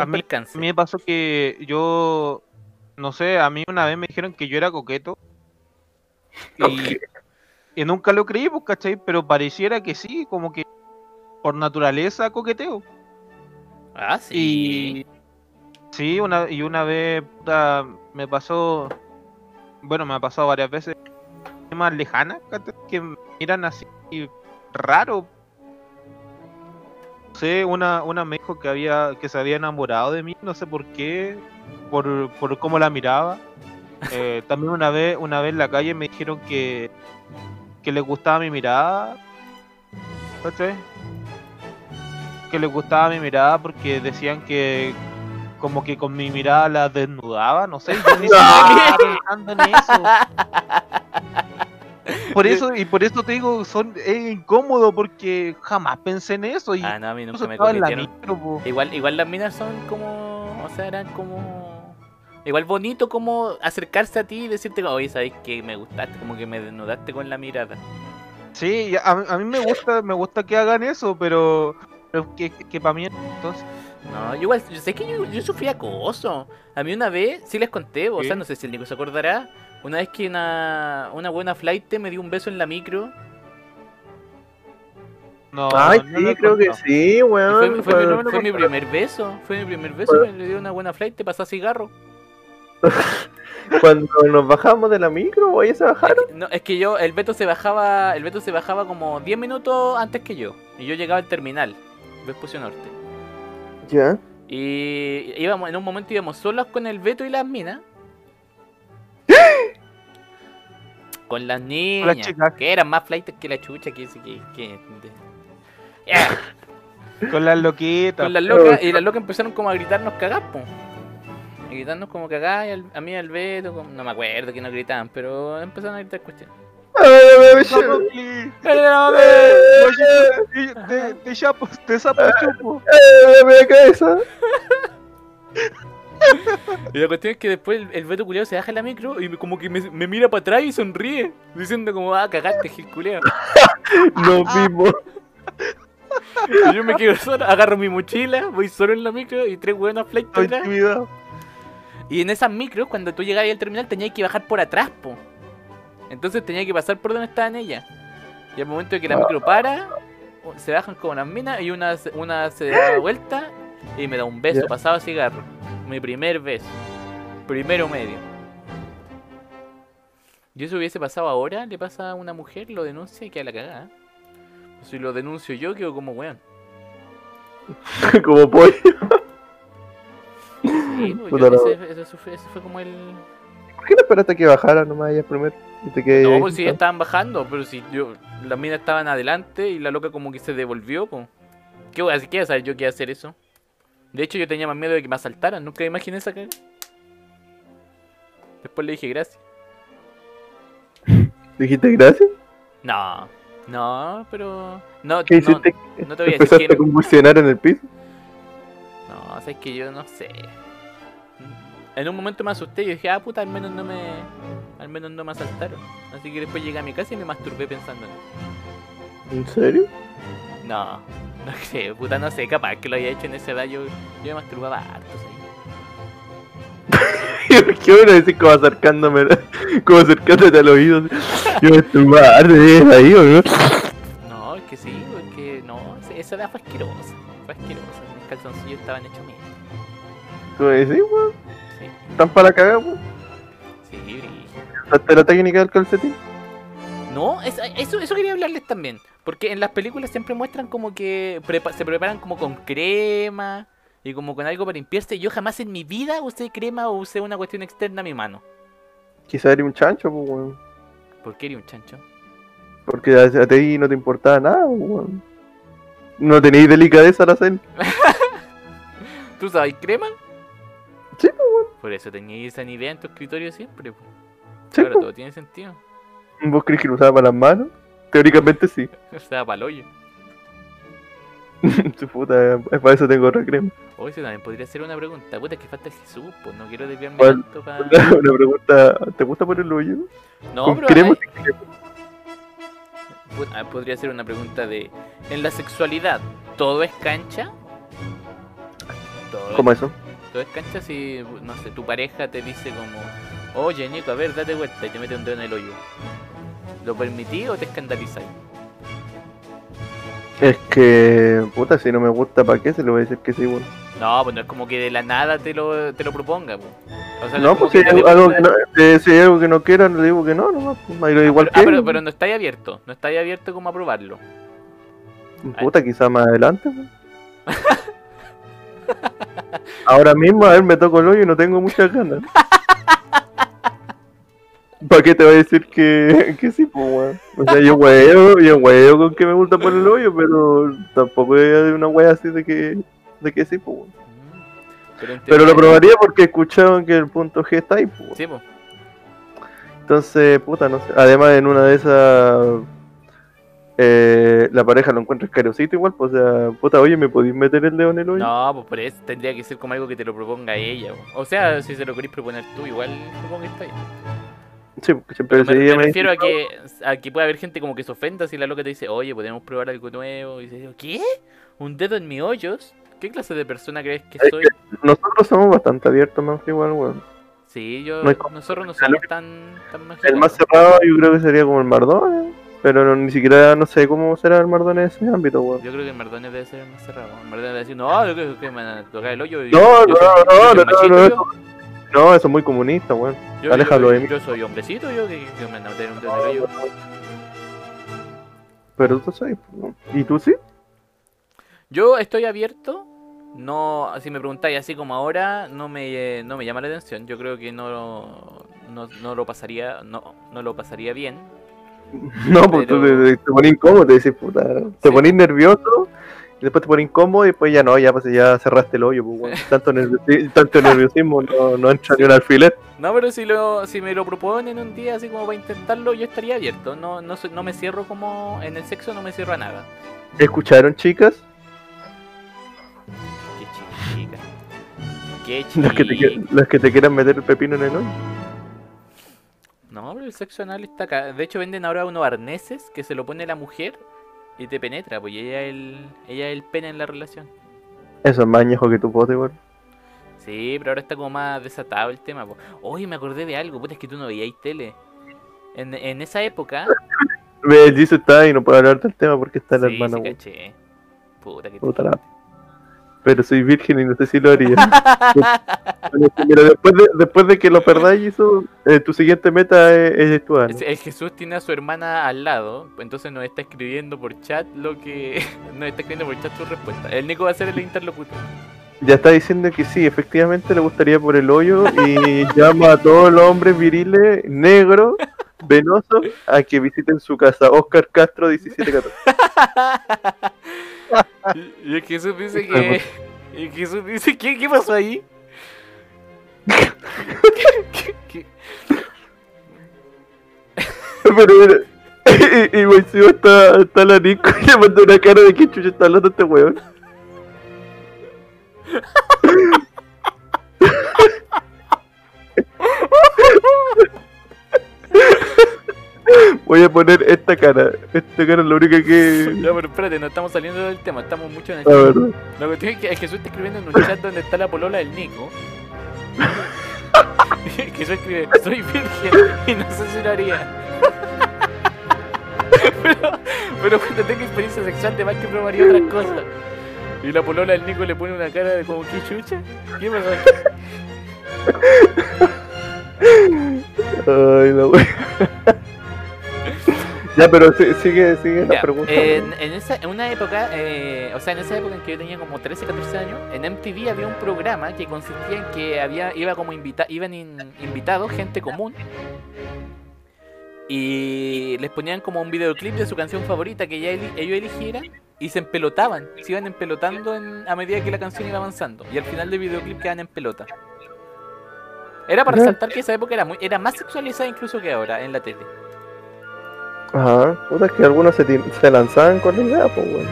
Mí-. A mí me pasó que yo, no sé, a mí una vez me dijeron que yo era coqueto. Y, y nunca lo creí, pues, ¿cachai? Pero pareciera que sí, como que por naturaleza coqueteo. Ah, sí. Y sí, una, y una vez puta, me pasó, bueno, me ha pasado varias veces, más lejanas, que miran así raro. No sé, una, una me dijo que había, que se había enamorado de mí, no sé por qué, por, por cómo la miraba. [laughs] Eh, también una vez, una vez en la calle me dijeron que, que les gustaba mi mirada. ¿cachai? Que les gustaba mi mirada porque decían que como que con mi mirada la desnudaba, no sé, yo ni [laughs] siquiera estaba pensando en eso. Por eso, y por eso te digo, son, es incómodo porque jamás pensé en eso y Ah, no, a mí nunca me la micro. Igual, igual las minas son como, o sea, eran como, igual bonito como acercarse a ti y decirte, oye, sabes que me gustaste, como que me desnudaste con la mirada. Sí, y a, a mí me gusta, me gusta que hagan eso, pero, pero que, que para mí entonces No, yo igual, yo sé que yo, yo sufrí acoso. A mí una vez, sí les conté, o sea, no sé si el Nico se acordará, una vez que una, una buena flight me dio un beso en la micro. no. Ay, no sí, lo creo que sí, Y weón. fue, fue Fue- mi, fue mi primer beso, fue mi primer beso, Fue- me dio una buena flight, te pasó cigarro. [laughs] Cuando nos bajamos de la micro, oye, se Es bajaron. que, no, es que yo, el Beto se bajaba, el Beto se bajaba como 10 minutos antes que yo. Y yo llegaba al terminal, Vespucio Norte. Ya. Y íbamos, en un momento íbamos solos con el Beto y las minas. Con las niñas, que eran más flightes que la chucha, que... que, Ya, Con las loquitas. con las locas, y las locas empezaron como a gritarnos cagás, po. A gritarnos como cagás, y al- a mí y al Beto, como- no me acuerdo que nos gritaban, pero empezaron a gritar cuestiones. Cli. Oye, te, te chapo, te sapo chupo. la cabeza. Y la cuestión es que después el, el Beto culeado se baja en la micro y me- como que me, me mira para atrás y sonríe, diciendo como, ah, cagaste, Gil culeado. [laughs] Nos vimos. Y yo me quedo solo, agarro mi mochila, voy solo en la micro y tres buenas flights Estoy atrás. intimidado. Y en esas micros, cuando tú llegabas al terminal, tenías que bajar por atrás, po. Entonces tenía que pasar por donde estaban ellas. Y al momento de que la micro para, se bajan con unas minas y una, una se da vuelta y me da un beso, Ya. pasaba cigarro. Mi primer beso. Primero medio. Y eso hubiese pasado ahora, le pasa a una mujer, lo denuncia y queda la cagada. Si lo denuncio yo, quedo como weón. [laughs] Como pollo. Sí, pues, ese, ese fue, ese fue como el. ¿Por qué no esperaste que bajara nomás ella primero? Quedé No, pues si ya estaban bajando, pero si yo. Las minas estaban adelante y la loca como que se devolvió, pues. ¿Qué voy a hacer? ¿Qué voy a saber yo qué hacer eso? De hecho, yo tenía más miedo de que me asaltaran, nunca imaginé esa. Después le dije gracias. [laughs] ¿Dijiste gracias? No, no, pero. No, ¿Qué no, hiciste? no te voy a decir ¿Empezaste que. a convulsionar en el piso? No, o sea, es que yo no sé. En un momento me asusté y dije, ah, puta, al menos no me. Al menos no me asaltaron. Así que después llegué a mi casa y me masturbé pensando en eso. ¿En serio? No, No sé, puta, no sé, capaz que lo haya hecho en esa edad. Yo, yo me masturbaba harto, ¿sí? [laughs] ¿Qué a decir como acercándome, como acercándote al oído? Yo me estuve de ahí, ¿o no? No, es que sí, porque no, esa edad fue asquerosa. Fue asquerosa. Mis calzoncillos estaban hechos mierda. ¿Cómo decís, weón? ¿Están para la cagada, sí. ¿Usaste la técnica del calcetín? No, es- eso, eso quería hablarles también. Porque en las películas siempre muestran como que prepa- se preparan como con crema y como con algo para limpiarse. Yo jamás en mi vida usé crema o usé una cuestión externa a mi mano. Quizá eres un chancho, pues, weón. ¿Por qué eres un chancho? Porque a, a ti no te importaba nada, pues, weón. No tenéis delicadeza al hacer. [laughs] ¿Tú sabes crema? Pues. Por eso tenías esa idea en tu escritorio siempre. po. Sí, pues. todo tiene sentido. ¿Vos crees que lo usaba para las manos? Teóricamente sí. [laughs] Sea, para hoyo. [laughs] Su puta, para eso tengo otra crema. Hoy eso también podría ser una pregunta. Puta, es que falta Jesús, pues no quiero desviarme tanto para. [laughs] Una pregunta, ¿te gusta ponerlo hoyo? No, ¿Con pero crema hay- ah, podría ser una pregunta de. En la sexualidad, ¿todo es cancha? Todo, ¿Cómo eso? Todo es cancha si, no sé, tu pareja te dice como, oye Nico, a ver, date vuelta y te mete un dedo en el hoyo. ¿Lo permití o te escandalizáis? Es que, puta, si no me gusta, ¿para qué se le voy a decir que sí, weón? No, pues no es como que de la nada te lo, te lo proponga, pues. O sea, No, pues si algo que no, eh, si hay algo que no le digo que no, no, pues, igual pero, que ah, pero, pero no estáis abierto, no estáis abierto como a probarlo. Puta, quizá más adelante. weón. [laughs] Ahora mismo, a ver, me toco el hoyo y no tengo muchas ganas. ¿Para qué te voy a decir que, que sí, pues, weón? O sea, yo huevo, yo huevo con que me gusta por el hoyo, pero tampoco es una wea así de que, de que sí, pues, weón. Pero, lo probaría porque he escuchado que el punto G está ahí, pues. Sí, pues. Entonces, puta, no sé. Además, en una de esas, eh, la pareja lo encuentra escarosito igual, pues, o sea, puta, oye, ¿me podéis meter el dedo en el hoyo? No, pues por eso tendría que ser como algo que te lo proponga ella. po. O sea, si se lo querés proponer tú, igual supongo que está bien. Sí, Pero me, me refiero a que, a que puede haber gente como que se ofenda si la loca te dice, oye, podemos probar algo nuevo. Y dice, ¿qué? ¿Un dedo en mi hoyos? ¿Qué clase de persona crees que Es soy? Nosotros somos bastante abiertos, más que igual, weón. Sí, yo, no nosotros no somos tan, tan El más cerrado yo creo que sería como el Mardone, pero no- ni siquiera no sé cómo será el Mardone en ese ámbito, weón. Yo creo que el Mardones debe ser el más cerrado. El Mardones debe decir, no, yo creo que me van a tocar el hoyo. y No, yo no, soy- yo no, soy no, no, machito, no, yo. No, eso es muy comunista, weón. Yo, Aléjalo yo, de mí. yo soy hombrecito, yo que, que me van a meter un hoyo. Pero tú weón. ¿y tú sí? Yo estoy abierto. No, si me preguntáis así como ahora, no me, no me llama la atención. Yo creo que no, no, no lo pasaría, no, no lo pasaría bien. [laughs] No, porque Pero- te, te pones incómodo, te decís, puta, te Sí. pones nervioso, y después te pones incómodo y después ya no, ya pues ya cerraste el hoyo, pues. Tanto, nerviosi- tanto nerviosismo no, no entra ni un alfiler. No, pero si lo, si me lo proponen un día así como para intentarlo, yo estaría abierto. No, no, no me cierro como en el sexo, no me cierro a nada. ¿Escucharon, chicas? Qué chica. Qué chica. Las que, te, las que te quieran meter el pepino en el hoyo. El sexo anal está acá. De hecho, venden ahora unos arneses que se lo pone la mujer y te penetra, pues y ella es el, ella el pene en la relación. Eso es más añejo que tu pote, weón. Sí, pero ahora está como más desatado el tema. po. Oye, me acordé de algo, puta, es que tú no veías tele. En, en esa época. [laughs] El Jisoo está ahí, no puedo hablar del tema porque está la sí, hermana, sí, caché. Puta que Puta la- Pero soy virgen y no sé si lo haría. Mira, después de, después de que lo perdáis, eso, eh, tu siguiente meta es. Es- El Jesús tiene a su hermana al lado, entonces nos está escribiendo por chat lo que. [laughs] nos está escribiendo por chat su respuesta. El Nico va a ser el interlocutor. Ya está diciendo que sí, efectivamente le gustaría por el hoyo y [laughs] llama a todos los hombres viriles, negros, venosos, a que visiten su casa. Oscar Castro, 1714. [laughs] Y, y el Jesús dice que. Y el Jesús dice, ¿qué, qué pasó ahí? ¿Qué- [laughs] qué- Pero mira, y, y encima está, está la Nico y [laughs] le manda una cara [laughs] Voy a poner esta cara. Esta cara es la única que. No, pero espérate, no estamos saliendo del tema, estamos mucho en el verdad. Lo que tiene que es que Jesús está escribiendo en un chat donde está la polola del Nico. [laughs] Jesús escribe, soy virgen y no sé si lo haría. [laughs] pero, pero cuando tenga experiencia sexual de más que probaría otras cosas. Y la polola del Nico le pone una cara de como que chucha. ¿Qué pasa? Ay, la wea. [laughs] ya, pero sigue, sigue la Ya, pregunta. en, en esa, en una época, eh, o sea, en esa época en que yo tenía como 13, 14 años, en MTV había un programa que consistía en que había, iba como invita, iban in- invitados, gente común, y les ponían como un videoclip de su canción favorita que ya ellos eligieran y se empelotaban, se iban empelotando en- a medida que la canción iba avanzando, y al final del videoclip quedaban en pelota. Era para resaltar que esa época era, muy, era más sexualizada incluso que ahora en la tele. Ajá, puta, es que algunos se, se lanzaban con la idea, pues, weón.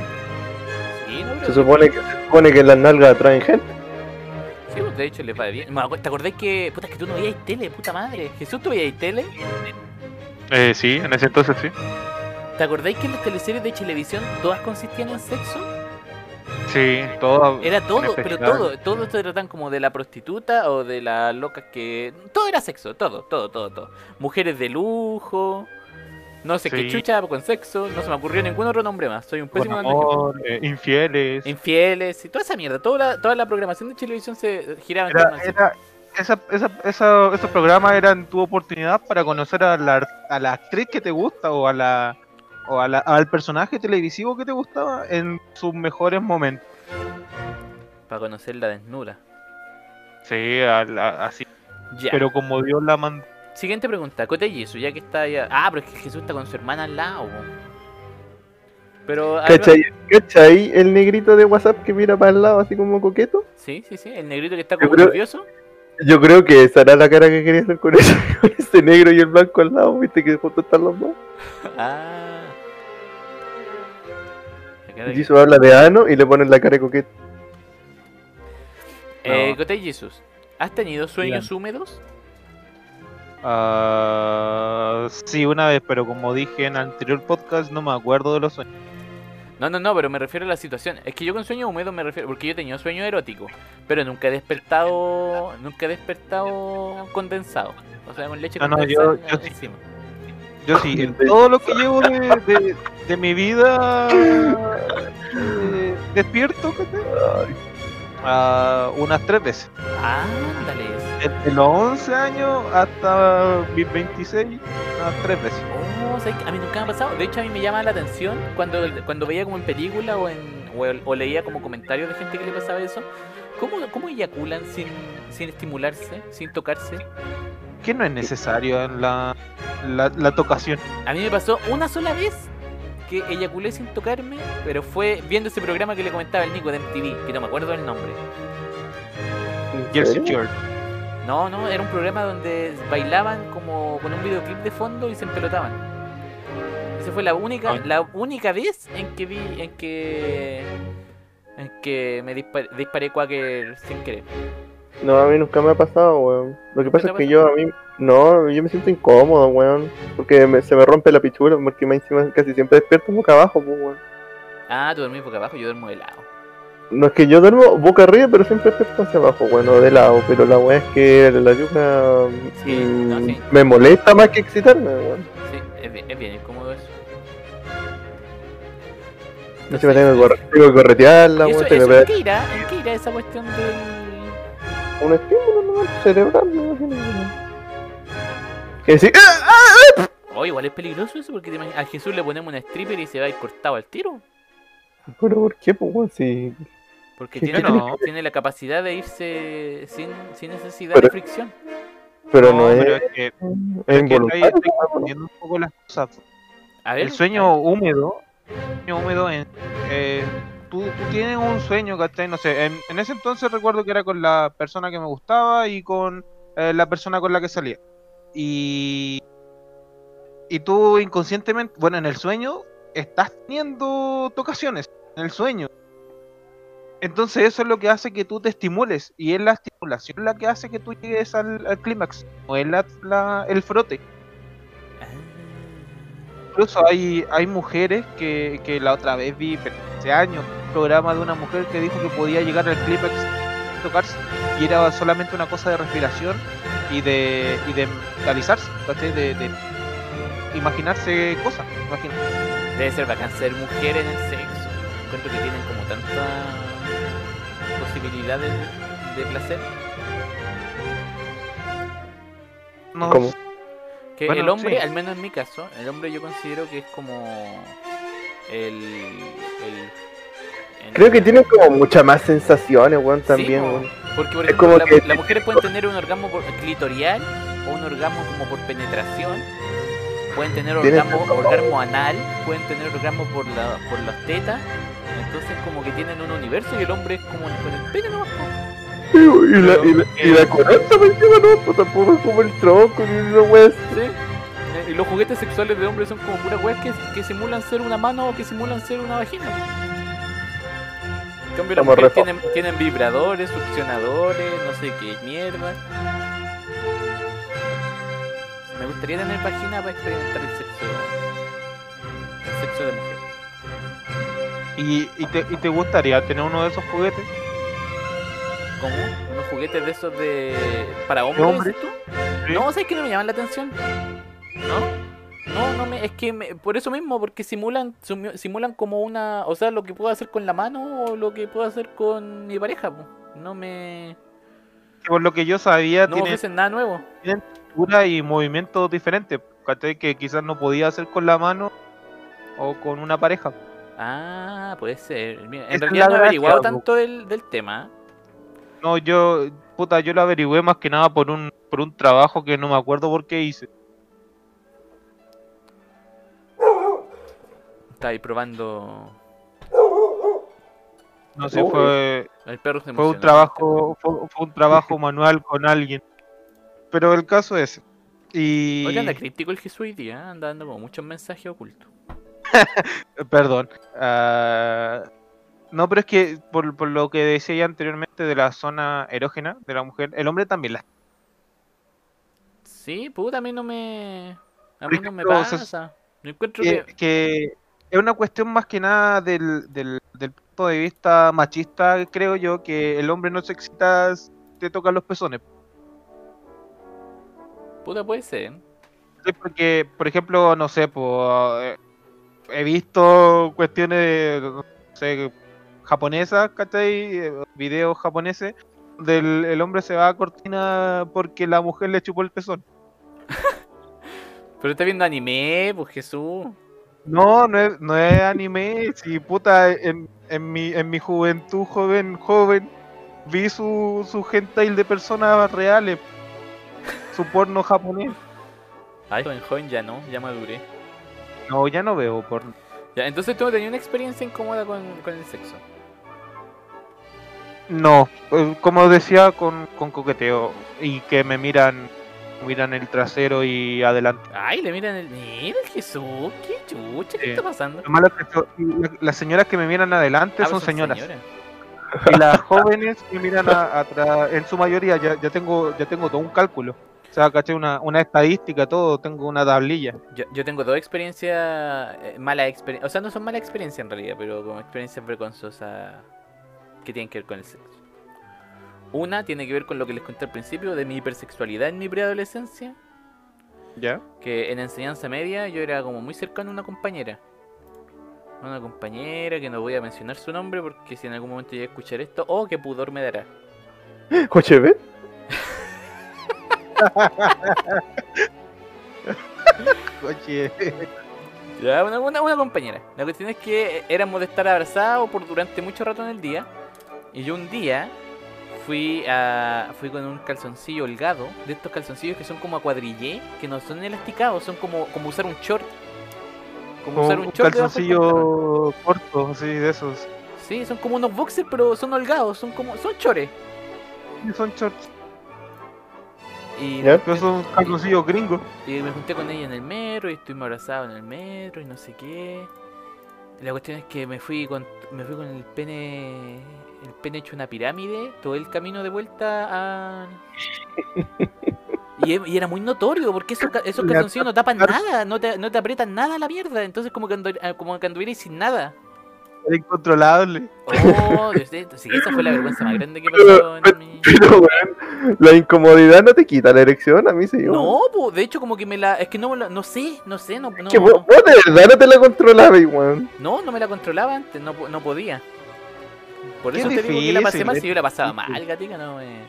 Sí, ¿no? Se supone que, se supone que las nalgas atraen gente. Sí, pues de hecho les va bien. ¿Te acordás que, puta, que tú no veías tele, puta madre? Jesús, ¿tú veías tele? Eh, sí, en ese entonces sí. ¿Te acordáis que las teleseries de televisión todas consistían en sexo? Sí, todo. Era todo, en pero todo, todo se tratan como de la prostituta o de la loca que... Todo era sexo, todo, todo, todo, todo. Mujeres de lujo, no sé qué chucha con sexo, no se me ocurrió ningún otro nombre más, soy un pésimo amor, eh, infieles. Infieles y toda esa mierda, toda la, toda la programación de televisión se giraba en Era, esa, esa, esa- esos programas eran tu oportunidad para conocer a la, a la actriz que te gusta o a la o a la- al personaje televisivo que te gustaba en sus mejores momentos. Para conocer la desnuda. Sí, a la- así. Pero como Dios la mandó. Siguiente pregunta, Cote Jesús, ya que está ya. Ah, pero es que Jesús está con su hermana al lado. Pero. ¿Cachai? ¿Cachai? El negrito de WhatsApp que mira para el lado así como coqueto. Sí, sí, sí, el negrito que está como creo- nervioso. Yo creo que esa era la cara que quería hacer con ese, [laughs] con ese negro y el blanco al lado, viste que justo están los dos. [laughs] Ah. Jisoo habla de ano y le ponen la cara de coqueto. Eh, No. Cote Jesús, ¿has tenido sueños húmedos? Ah, sí, una vez, pero como dije en el anterior podcast, no me acuerdo de los sueños. No, no, no, pero me refiero a la situación. Es que yo con sueños húmedos me refiero. Porque yo he tenido sueños eróticos. Pero nunca he despertado. Nunca he despertado condensado. O sea, con leche no, condensada yo- yo sí. encima. Yo sí, en todo lo que llevo de, de- de mi vida [laughs] eh, despierto, ¿cachai? Ah, unas tres veces. Ándale. Desde los 11 años hasta mis 26, unas tres veces. Oh, ¿sabes qué? a mí nunca me ha pasado. De hecho, a mí me llama la atención cuando, cuando veía como en película o, en, o, o leía como comentarios de gente que le pasaba eso. ¿Cómo, cómo eyaculan sin, sin estimularse, sin tocarse? Que no es necesario la, la, la tocación. A mí me pasó una sola vez que eyaculé sin tocarme, pero fue viendo ese programa que le comentaba el Nico de MTV, que no me acuerdo el nombre. ¿En Jersey? Shore. No, no, era un programa donde bailaban como con un videoclip de fondo y se empelotaban. Esa fue la única, la única vez en que vi, en que en que me dispar- disparé Quaker sin querer. No, a mí nunca me ha pasado, weón. Lo que pasa es que yo a mí. No, yo me siento incómodo, weón. Porque me- se me rompe la pichula, porque encima casi siempre despierto boca abajo, pues, weón. Ah, tú dormís boca abajo, yo duermo de lado. No es que yo duermo boca arriba, pero siempre despierto hacia abajo, bueno, de lado. Pero la weá es que la yuca Sí, mm, no, sí. me molesta más que excitarme, weón. Sí, es bien, es bien incómodo eso. No se me tengo que, corre- tengo que corretearla, ¿Y eso, weón. ¿en qué irá? ¿En qué irá esa cuestión del...? un estímulo ¿no? cerebral, me imagino. Weón. Que decir, ¡ah! Oh, igual es peligroso eso porque te imaginas- a Jesús le ponemos una stripper y se va a ir cortado al tiro. Pero ¿por qué, pues? Si. Porque ¿Qué tiene, no? la, tiene la capacidad de irse sin, sin necesidad Pero- de fricción. Pero no, pero es, es que, es es que ahí involuntario. estoy confundiendo un poco las cosas. A ver, El sueño húmedo, el sueño húmedo en, eh, tú, tú tienes un sueño, ¿cachai? No sé, en, en ese entonces recuerdo que era con la persona que me gustaba y con eh, la persona con la que salía. Y, y tú inconscientemente, bueno, en el sueño estás teniendo tocaciones, en el sueño. Entonces eso es lo que hace que tú te estimules y es la estimulación la que hace que tú llegues al, clímax, o es la, el frote. Incluso hay, hay mujeres que, que la otra vez vi hace años programa de una mujer que dijo que podía llegar al clímax tocarse y era solamente una cosa de respiración y de, y de mentalizarse, ¿cachai? De, de imaginarse cosas, imagina. Debe ser bacán ser mujer en el sexo. Encuentro que tienen como tantas posibilidades de placer. No, ¿Cómo? Que Bueno, el hombre, sí. al menos en mi caso, el hombre yo considero que es como el- el- Creo que tienen como muchas más sensaciones, weón, también, weón. Porque, por Es ejemplo, como la- que- las mujeres pueden tener un orgasmo por- clitorial o un orgasmo como por penetración. Pueden tener orgasmo, orgasmo anal, pueden tener orgasmo por, la, por las tetas. Entonces como que tienen un universo y el hombre es como con el pene nomás. Y la, y la, y la corona, pues, encima, no, pues tampoco es como el tronco ni esa weá. ¿Sí? Eh, Y los juguetes sexuales de hombres son como puras weas que, que simulan ser una mano o que simulan ser una vagina. En cambio, las mujeres re tienen, tienen vibradores, succionadores, no sé qué mierda. Me gustaría tener vagina para experimentar el sexo. El sexo de mujer. ¿Y, y, te, ¿Y te gustaría tener uno de esos juguetes? ¿Cómo? ¿Unos juguetes de esos de. para hombres? hombre? dices tú? Sí. No, ¿sabes que no me llaman la atención? ¿No? No, no me, es que me- por eso mismo, porque simulan simulan como una, o sea, lo que puedo hacer con la mano o lo que puedo hacer con mi pareja, po. no me Por lo que yo sabía, no me tiene ofrecen nada nuevo. textura y movimientos diferentes. Que quizás no podía hacer con la mano o con una pareja. Ah, puede ser. Mira, en es realidad no he averiguado tanto del, del tema. No, yo, puta, yo lo averigüé más que nada por un, por un trabajo que no me acuerdo por qué hice. Está ahí probando. No sé, fue, El perro se fue un trabajo, fue, fue un trabajo [laughs] manual con alguien. Pero el caso es, y Oye, anda críptico el Jesús hoy día, anda dando como muchos mensajes ocultos. [laughs] perdón, ah, no, pero es que por, por lo que decía ya anteriormente de la zona erógena de la mujer, el hombre también la Sí, puta, a mí no me. A mí no me pasa. Yo encuentro que, que. Es una cuestión más que nada del, del, del punto de vista machista, creo yo, que el hombre no se excita si te tocan los pezones. Puta, puede ser. Sí, Porque, por ejemplo, no sé, pues, he visto cuestiones de, no sé, japonesas, ¿cachai? Videos japoneses, del el hombre se va a cortina porque la mujer le chupó el pezón. [laughs] Pero está viendo anime, pues Jesús. No, no es, no es anime, si puta, en, en, mi, en mi juventud joven, joven, vi su, su hentai de personas reales, su porno japonés. Ay, joven, joven, ya no, ya maduré. No, ya no veo porno. Ya, entonces tú no tenías una experiencia incómoda con, con el sexo. No, eh, como decía, con, con coqueteo y que me miran, miran el trasero y adelante. Ay, le miran el. Mira el Jesús, qué chucha, ¿qué está pasando? Lo malo es que la- las señoras que me miran adelante Ah, son pues señoras. Y las jóvenes que miran a- atrás, en su mayoría ya, ya tengo ya tengo todo un cálculo. O sea, caché una, una estadística, todo, tengo una tablilla. Yo, yo tengo dos experiencias, eh, malas experiencias, o sea, no son malas experiencias en realidad, pero como experiencias vergonzosas que tienen que ver con el sexo. Una tiene que ver con lo que les conté al principio de mi hipersexualidad en mi preadolescencia, ¿Ya? que en enseñanza media yo era como muy cercano a una compañera. Una compañera que no voy a mencionar su nombre porque si en algún momento llegué a escuchar esto, oh, qué pudor me dará. [laughs] Oye, [laughs] Ya, una, una, una compañera. La cuestión es que éramos de estar abrazados por durante mucho rato en el día. Y yo un día fui a fui con un calzoncillo holgado, de estos calzoncillos que son como a cuadrillé, que no son elasticados, son como, como usar un short. Como como usar un un short calzoncillo corto, sí, de esos. Sí, son como unos boxers, pero son holgados, son como son chores. Sí, Son shorts, Y, ¿Ya? pero son calzoncillos gringos. y me junté con ella en el metro y estuvimos abrazados en el metro y no sé qué. La cuestión es que me fui con me fui con el pene el pene hecho una pirámide todo el camino de vuelta a [laughs] y era muy notorio, porque esos, esos calzoncillos no tapan nada, no te, no te aprietan nada la mierda. Entonces, como que, andu- eh, como que anduvierais sin nada. Era incontrolable. Oh, Dios mío, sí, esa fue la vergüenza más grande que pasó en mi. Pero, weón, la incomodidad no te quita la erección, a mí sí. No, po, de hecho, como que me la. Es que no, no sé, no sé, no. No, Que vos, vos de verdad no te la controlabas, weón. no, no me la controlaba antes, no, no podía. Por eso te digo que la pasé difícil, mal, es si yo la pasaba difícil. mal, gatica, no eh.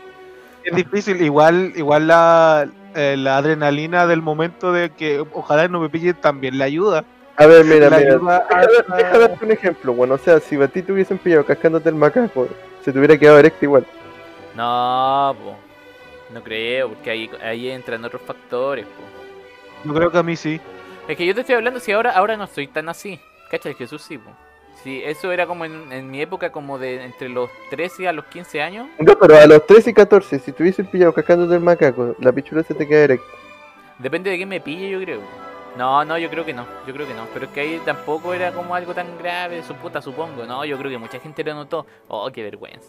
Es difícil, igual, igual la, eh, la adrenalina del momento de que ojalá no me pillen también la ayuda. A ver, mira, La mira. hasta- deja darte un ejemplo, bueno, o sea, si a ti te hubiesen pillado cascándote el macaco, se te hubiera quedado erecto igual. No, po. No creo, porque ahí, ahí entran otros factores, po. Yo creo que a mí sí. Es que yo te estoy hablando si ahora, ahora no soy tan así. ¿Cachai? Jesús sí, po. Sí, eso era como en, en mi época, como de entre los 13 a los 15 años. No, pero a los 13 y 14, si te hubiesen pillado cascándote el macaco, la pichula se te queda erecta. Depende de quién me pille, yo creo. No, no, yo creo que no. Yo creo que no. Pero es que ahí tampoco era como algo tan grave, su puta, supongo. No, yo creo que mucha gente lo notó. Oh, qué vergüenza.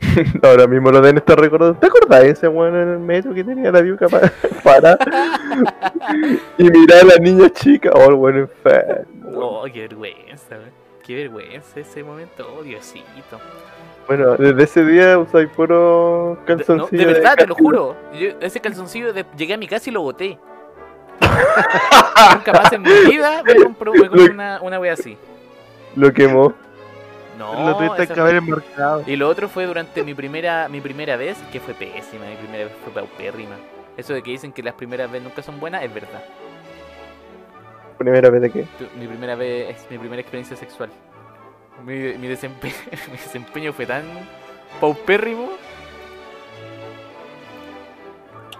[laughs] Ahora mismo lo deben estar recordando. ¿Te acordás de ese weón en el metro que tenía la diuca para, [laughs] para [laughs] y mirar a la niña chica? Oh, el weón enfermo. Oh, qué vergüenza. Qué vergüenza ese momento. Oh, Diosito. Bueno, desde ese día usáis puro De, no, calzoncillo. de verdad, te lo juro. Yo, ese calzoncillo, de- llegué a mi casa y lo boté. Nunca más en mi [laughs] vida me compro, me una, una wea así. Lo quemó. No, lo tuviste que haber enmarcado. Y lo otro fue durante mi primera mi primera vez, que fue pésima, mi primera vez fue paupérrima. Eso de que dicen que las primeras veces nunca son buenas, es verdad. Primera vez de. Tu- Mi primera vez mi primera experiencia sexual. Mi, mi, desempe- [laughs] mi desempeño fue tan paupérrimo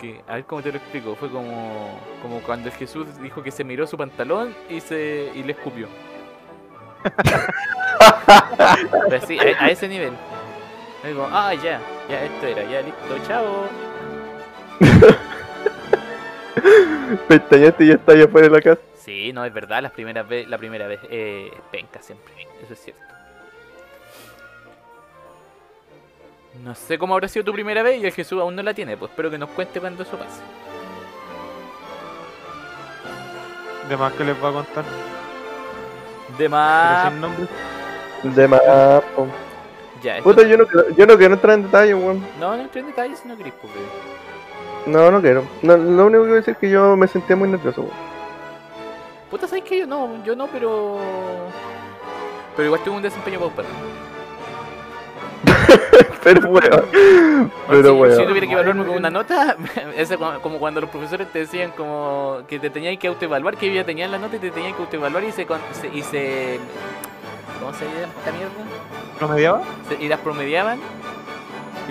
que, a ver cómo te lo explico, fue como, como cuando el Jesús dijo que se miró su pantalón y se y le escupió. [laughs] Pues sí, a, a ese nivel. Digo, ah, ya, ya, esto era, ya, listo, chao. [laughs] Pestañaste y ya está allá afuera de la casa. Sí, no, es verdad, las primeras ve- la primera vez eh, es penca siempre, eso es cierto. No sé cómo habrá sido tu primera vez y el Jesús aún no la tiene, pues espero que nos cuente cuando eso pase. De más que les va a contar. De más... De más. Ya, esto- Puta, yo no, quiero- yo no quiero entrar en detalle, weón. No, no entré en detalles si no querés, pues. No, no quiero. No, lo único que voy a decir es que yo me sentía muy nervioso, weón. Puta, ¿sabes que Yo no, yo no, pero... Pero igual tuve un desempeño paupero. [laughs] Pero [laughs] weón. si, Pero si weón. tuviera que evaluarme con una nota, [laughs] es como, cuando los profesores te decían como que te tenían que autoevaluar, que ya tenían la nota y te tenían que autoevaluar y se, y se ¿cómo se llama esta mierda? ¿Promediaba? Se- y las promediaban.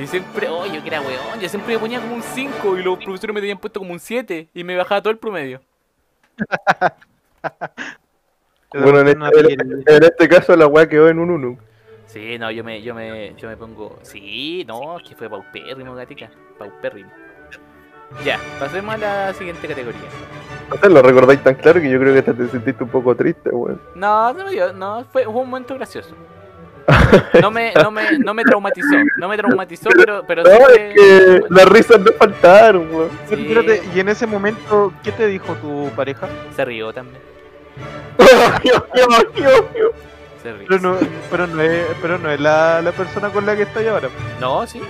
Y siempre, oh, yo que era weón, yo siempre me ponía como un 5 y los profesores me tenían puesto como un 7 y me bajaba todo el promedio. Bueno, en este, en este caso la weá quedó en un 1. Sí, no, yo me, yo me, yo me pongo. Sí, no, es que fue paupérrimo, gatica. Paupérrimo. Ya, pasemos a la siguiente categoría. O sea, lo recordáis tan claro que yo creo que hasta te sentiste un poco triste, weón. No, no, me dio- no fue, fue un momento gracioso. [laughs] No me, no me, no me traumatizó, no me traumatizó, pero, pero No, sí es que bueno, las risas no faltaron, weón. Sí, espérate, y en ese momento, ¿qué te dijo tu pareja? se rió también. Se rió. Pero no, pero no es, pero no es la, la persona con la que estoy ahora. No, sí.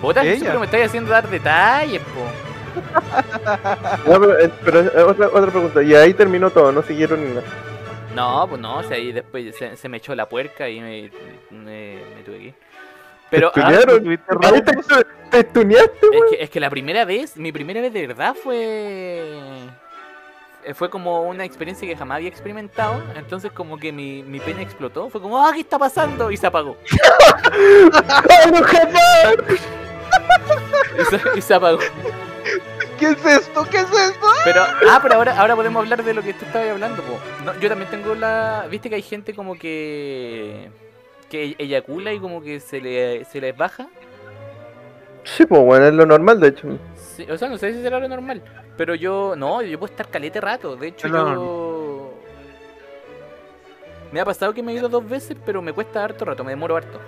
Puta, Ella. Jesús, pero me estáis haciendo dar detalles, po. [laughs] No, pero, eh, pero, eh, otra, otra pregunta, y ahí terminó todo, no siguieron ni nada. No, pues no, o sea, ahí después se, se me echó la puerca y me, me, me tuve que ir. Pero ¿Te ah, estunearon? ¿Tuviste Ahí te, te estuneaste, es, weón. que, es que la primera vez, mi primera vez de verdad fue. Eh, Fue como una experiencia que jamás había experimentado. Entonces, como que mi, mi pene explotó. Fue como, ¡ah, qué está pasando! Y se apagó. [laughs] ¡Ay, no, jamás! Y se, y se apagó. ¿Qué es esto? ¿Qué es esto? Pero, ah, pero ahora, ahora podemos hablar de lo que tú estabas hablando, po. No, yo también tengo la. ¿Viste que hay gente como que. que eyacula y como que se, le, se les baja? Sí, pues, bueno, es lo normal, de hecho. Sí, o sea, no sé si será lo normal. Pero yo. No, yo puedo estar calete rato. De hecho, yo. Me ha pasado que me he ido dos veces, pero me cuesta harto rato, me demoro harto.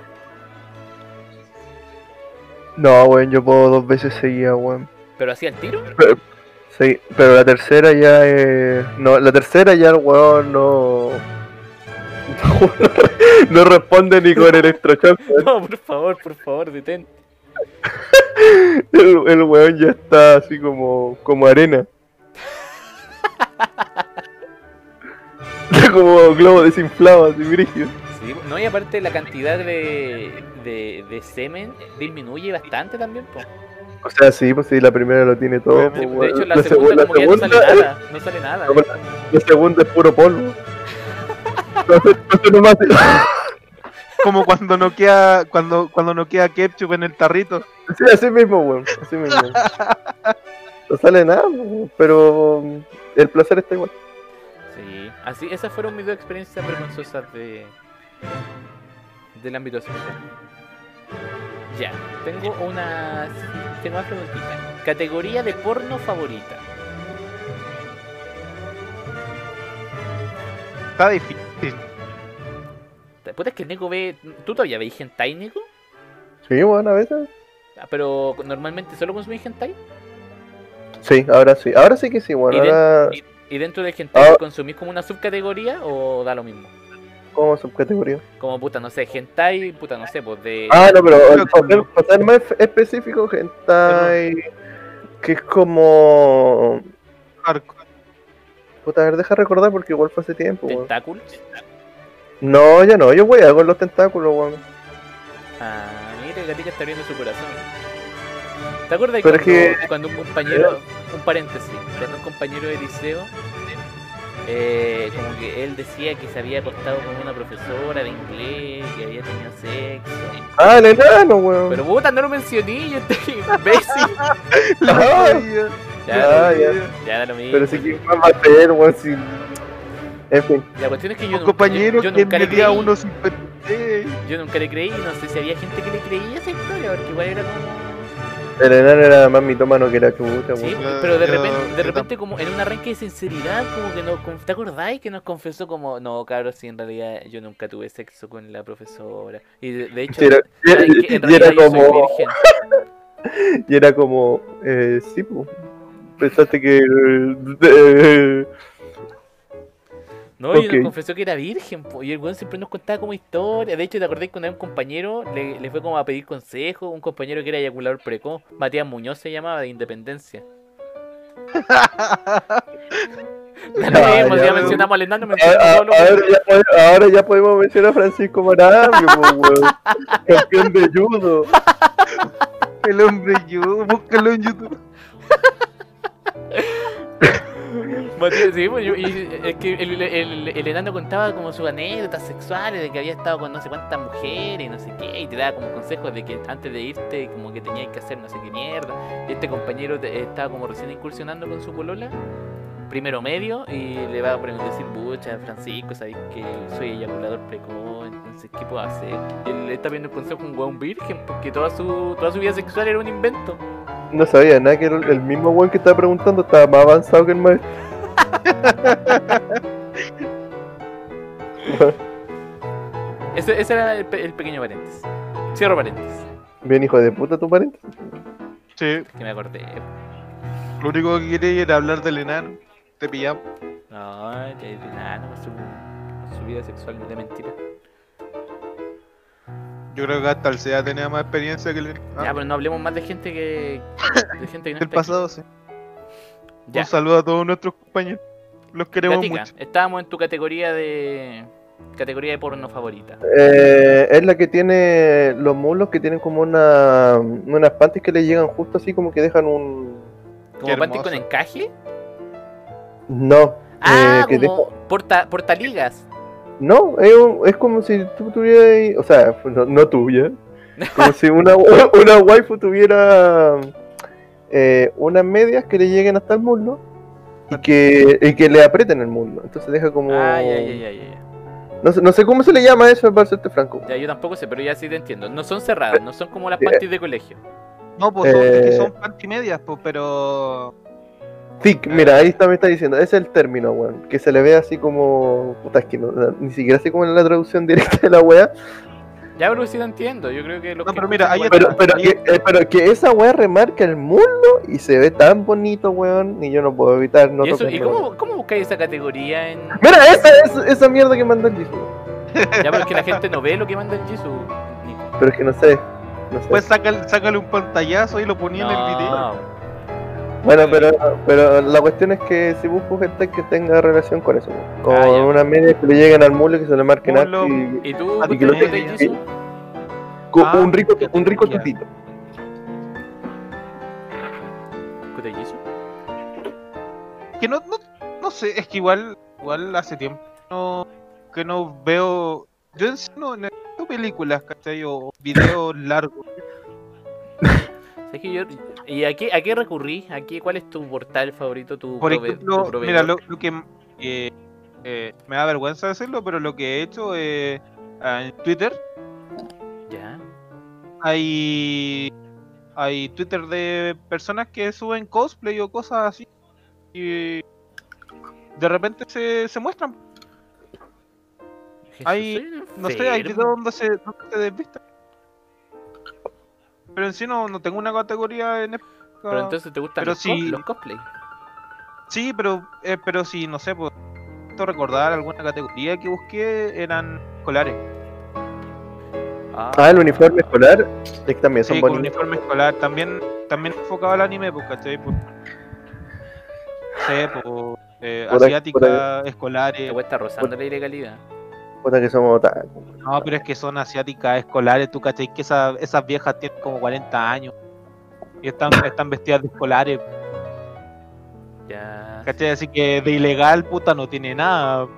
No, weón, yo puedo dos veces seguidas, weón. ¿Pero así al tiro? Sí, pero la tercera ya es. No, la tercera ya el weón no. [laughs] No, responde ni con [laughs] electroshock. weón. No, por favor, por favor, detente. El, el weón ya está así como, como arena. Está como globo desinflado, así brígido. Sí, no, y aparte la cantidad de, de, de semen disminuye bastante también, po. O sea, sí, pues sí, la primera lo tiene todo. De De, hecho, la, segunda, segu- como que ya no sale nada. No sale nada. No, La segunda es puro polvo. [laughs] Entonces, entonces nomás- Como cuando no queda, cuando, cuando no queda ketchup en el tarrito. Sí, así mismo, weón. Así mismo. [laughs] No sale nada, weón, pero el placer está igual. Sí, así, esas fueron mis dos experiencias vergonzosas de del ámbito sexual. Ya, tengo una tengo una preguntita. Categoría de porno favorita. Está difícil. Puta es que el Neko ve. ¿Tú todavía veis hentai, Neko? Sí, bueno, a veces. Ah, Pero normalmente solo consumís hentai. Sí, ahora sí. Ahora sí que sí, bueno. ¿Y, de- Ahora, y- y dentro del hentai Ah. consumís como una subcategoría o da lo mismo? ¿cómo subcategoría? Como puta, no sé, hentai, puta, no sé, pues de. Ah, no, pero el papel, que- para ser más espe- específico, hentai. Que es como. Puta, a ver, deja recordar porque igual fue hace tiempo, tentáculos. No, ya no, yo voy a con los tentáculos, weón. Ah, mira, el gatito está abriendo su corazón. ¿Te acuerdas Pero cuando, es que- cuando un compañero, un paréntesis, cuando un compañero de liceo, eh, como que él decía que se había acostado con una profesora de inglés, que había tenido sexo. Ah, el enano, weón. Pero puta, no lo mencioné, yo estoy imbécil. [laughs] Ah, [laughs] Ya, Ah, da- ya. ya da lo mismo. Pero sí que más va a hacer, weón, si... En fin. La cuestión es que yo, Un compañero yo, nunca le creí. 1.56. Yo nunca le creí, no sé si había gente que le creía esa historia, porque igual era como... El enano era más mitómano que la chucha, Sí, pero de repente, de repente como en un arranque de sinceridad, como que nos, ¿te acordáis que nos confesó como, no, cabros, si en realidad yo nunca tuve sexo con la profesora? Y de, de hecho, era- en [laughs] era realidad yo soy como- virgen. [laughs] Y era como, eh, sí, pues. Pensaste que. eh, No, y nos confesó que era virgen, po, y el weón siempre nos contaba como historia. De hecho, ¿te acordás que una vez un compañero le, le fue como a pedir consejo? Un compañero que era eyaculador precoz, Matías Muñoz se llamaba, de Independencia. [laughs] Ah, ya mencionamos a- ahora, ya, pode- ahora ya podemos mencionar a Francisco Marambio. Campeón de judo. El hombre yo, búscalo en YouTube. [laughs] Pues, y es que el, el- el enano contaba como sus anécdotas sexuales de que había estado con no sé cuántas mujeres y no sé qué, y te daba como consejos de que antes de irte como que tenías que hacer no sé qué mierda. Y este compañero te- estaba como recién incursionando con su polola, primero medio, y le va a preguntar decir, bucha, Francisco, sabes que soy eyaculador precoz, entonces ¿qué puedo hacer? Y él está viendo el consejo un weón virgen, porque toda su, toda su vida sexual era un invento. No sabía nada que el mismo weón que estaba preguntando estaba más avanzado que el maestro. [laughs] Ese, ese era el, pe- el pequeño paréntesis. Cierro paréntesis, Bien, hijo de puta, tu pariente. Sí, que me acordé. lo único que quería era hablar del enano. Te pillamos. No, ya es de nada, no, su, su vida sexual de mentira. Yo creo que hasta el SEA tenía más experiencia que el ah, Ya, pero no hablemos más de gente que. de gente que no [laughs] del pasado, sí. Ya, Un saludo a todos nuestros compañeros. Los queremos Gatica, mucho. estábamos en tu categoría de. categoría de porno favorita. Eh, es la que tiene los muslos que tienen como una unas panties que le llegan justo así como que dejan un ¿Como panty con encaje? no Ah, eh, que como porta, portaligas. no es, un- es como si tú tuvieras o sea no, no tuya como [laughs] si una una waifu tuviera eh, unas medias que le lleguen hasta el muslo y que, y que le aprieten el muslo entonces deja como Ah, ya, ya, ya. No, sé, no sé cómo se le llama eso para serte franco Ya, yo tampoco sé, pero ya sí te entiendo. No son cerradas, no son como las Eh, panties de colegio. No, pues son, es que Eh, son panty medias, pues, pero. Thick, mira, ahí está, me está diciendo, ese es el término, weón. Que se le ve así como. Puta, es que no- ni siquiera sé cómo es la traducción [laughs] directa de la wea. Ya, pero sí lo entiendo. Yo creo que los No, que pero mira, igual- Pero, pero, que, eh, pero que esa weá remarca el mundo y se ve tan bonito, weón, y yo no puedo evitar no ¿Y, eso, ¿y cómo, cómo buscáis esa categoría en.? Mira, esa, esa, esa mierda que mandó el Jisoo. [laughs] Ya, pero es que la gente no ve lo que manda el Jisoo. Pero es que no sé. No sé. Pues sácale, sácale un pantallazo y lo ponía en el video. No. bueno, pero, pero la cuestión es que si busco gente que tenga relación con eso, weón. con Ah, ya. una media que le lleguen al mulo y que se le marquen algo y ¿Y tú, Ah, con Ah, un rico, un rico tutito. Que no, no, no sé, es que igual, igual hace tiempo no, que no veo. Yo en sí no, no veo películas, ¿cachai? O videos largos. [laughs] Es que yo, ¿Y a qué, a qué recurrí? ¿A qué, ¿Cuál es tu portal favorito? Tu Por ejemplo, tu mira, lo, lo que eh, eh, me da vergüenza decirlo, pero lo que he hecho eh, en Twitter Ya. hay hay Twitter de personas que suben cosplay o cosas así y de repente se, se muestran. Jesús, Hay- No sé, hay videos donde se, donde se desvistan. Pero en sí no, no tengo una categoría en. Pero entonces te gustan pero los, cos- sí- los cosplay. Sí, pero eh, pero sí, no sé, pues recordar alguna categoría que busqué eran escolares. Ah, Ah, el uniforme escolar, es que también son Sí, bonitos. uniforme escolar. También, también enfocado al anime, pues, ¿cachai? Pues, sé, pues, eh, Por ahí- asiática, te escolares. está rozando la ilegalidad. Puta que somos otaku. No, pero es que son asiáticas, escolares, tú, ¿cachai? Que esa- esas viejas tienen como 40 años. Y están, están vestidas de escolares, Ya. ¿cachai? Así que de ilegal, puta, no tiene nada.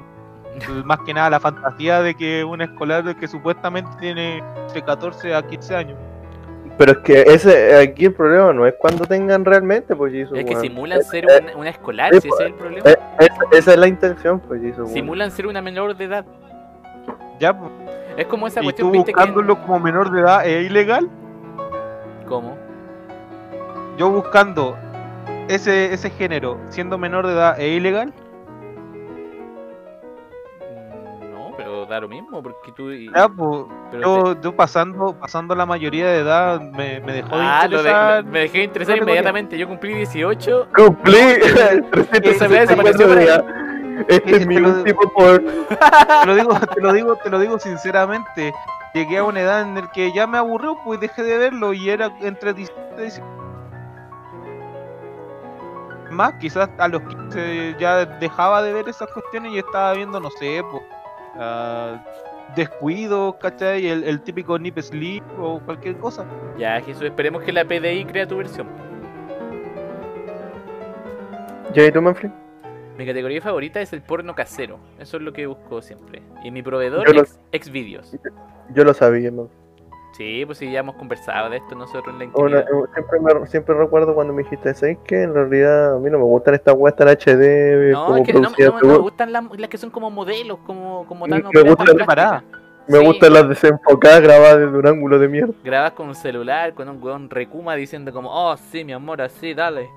Más que nada la fantasía de que un escolar que supuestamente tiene entre 14 a 15 años. Pero es que ese aquí el problema no es cuando tengan realmente, pues Jisoo, Es que simulan ser eh, una, una escolar, eh, si ese es el problema. eh, esa, es la intención, pues weón. Simulan ser una menor de edad. Ya, Es como esa y cuestión, tú viste que. buscándolo como menor de edad es ilegal. ¿Cómo? Yo buscando ese, ese género siendo menor de edad es ilegal. Mm, No, pero da lo mismo, porque tú. y- Ya, pues, yo, yo pasando, pasando la mayoría de edad me, me dejó de Ah, lo de- interesar. me dejé de interesar inmediatamente. Yo cumplí 18. Cumplí Esa vez desapareció. Este es mi Te lo- último por. Te lo digo, te lo digo, te lo digo sinceramente. Llegué a una edad en la que ya me aburrió, pues dejé de verlo y era entre 17 y 18. Más, quizás a los 15 ya dejaba de ver esas cuestiones y estaba viendo, no sé, pues, ah, descuido, ¿cachai? El, el típico nip sleep o cualquier cosa. Ya, Jesús, esperemos que la PDI crea tu versión. ¿Ya y tú, Manfred? Mi categoría favorita es el porno casero. Eso es lo que busco siempre. Y mi proveedor Yo lo- es Xvideos. Yo lo sabía, man. Sí, pues sí, ya hemos conversado de esto nosotros en la Una- intimidad. siempre, me- siempre recuerdo cuando me dijiste, ¿sabes qué? En realidad a mí no me gustan estas weas tan HD, No, como es que no, no, producidas. no me, me gu- gustan las, las que son como modelos, como, como Me tan gustan operadas, tan preparadas. plásticas. me Sí, gustan las desenfocadas grabadas desde un ángulo de mierda. Grabadas con un celular, con un weón recuma diciendo como, oh, sí, mi amor, así, dale.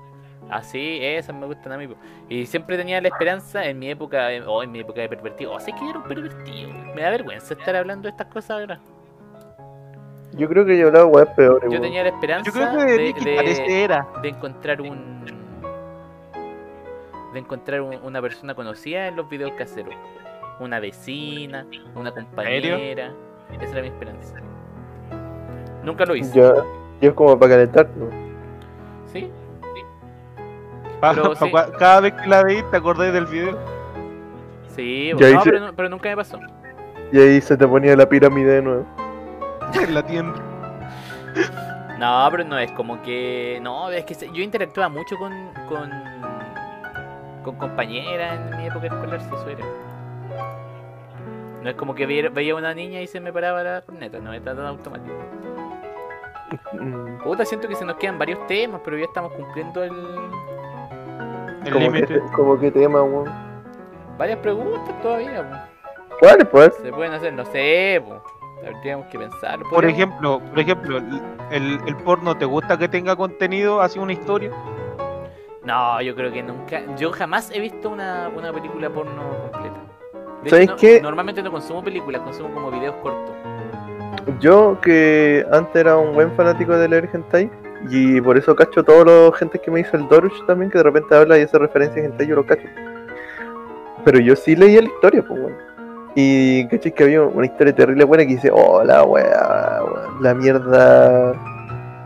Así, esas me gustan a mí. Y siempre tenía la esperanza en mi época, o en mi época de pervertido. O sé que yo era un pervertido. Me da vergüenza estar hablando de estas cosas ahora. Yo creo que yo hablaba weas peores, Yo weón. tenía la esperanza Yo creo que de, de- era. de encontrar un de encontrar un- una persona conocida en los videos caseros una vecina una compañera esa era mi esperanza nunca lo hice Ya, yo es como para calentar, ¿no? sí Pero sí. cada vez que la veis te acordás del video. sí no, hice- pero, no- pero nunca me pasó Y ahí se te ponía la pirámide de nuevo. En la tienda. no pero no es como que no es que se- yo interactuaba mucho con con con compañeras en mi época escolar si eso era no es como que veía, una niña y se me paraba la corneta, no es tan automático. Mm, Puta, siento que se nos quedan varios temas, pero ya estamos cumpliendo el... El Como que, como que tema, weón. varias preguntas todavía. po. ¿Cuáles, pues? Se pueden hacer, no sé, po. Tendríamos que pensarlo. Por ejemplo, por ejemplo, el, el porno te gusta que tenga contenido, así una historia. No, yo creo que nunca. Yo jamás he visto una, una película porno completa. De ¿Sabes no- qué? Normalmente no consumo películas, consumo como videos cortos. Yo que antes era un buen fanático de leer hentai y por eso cacho todos los gente que me hizo el Doruch también que de repente habla y hace referencia a hentai yo lo cacho. Pero yo sí leía la historia, pues bueno. Y caché que había una historia terrible buena que dice, oh la weón, la mierda.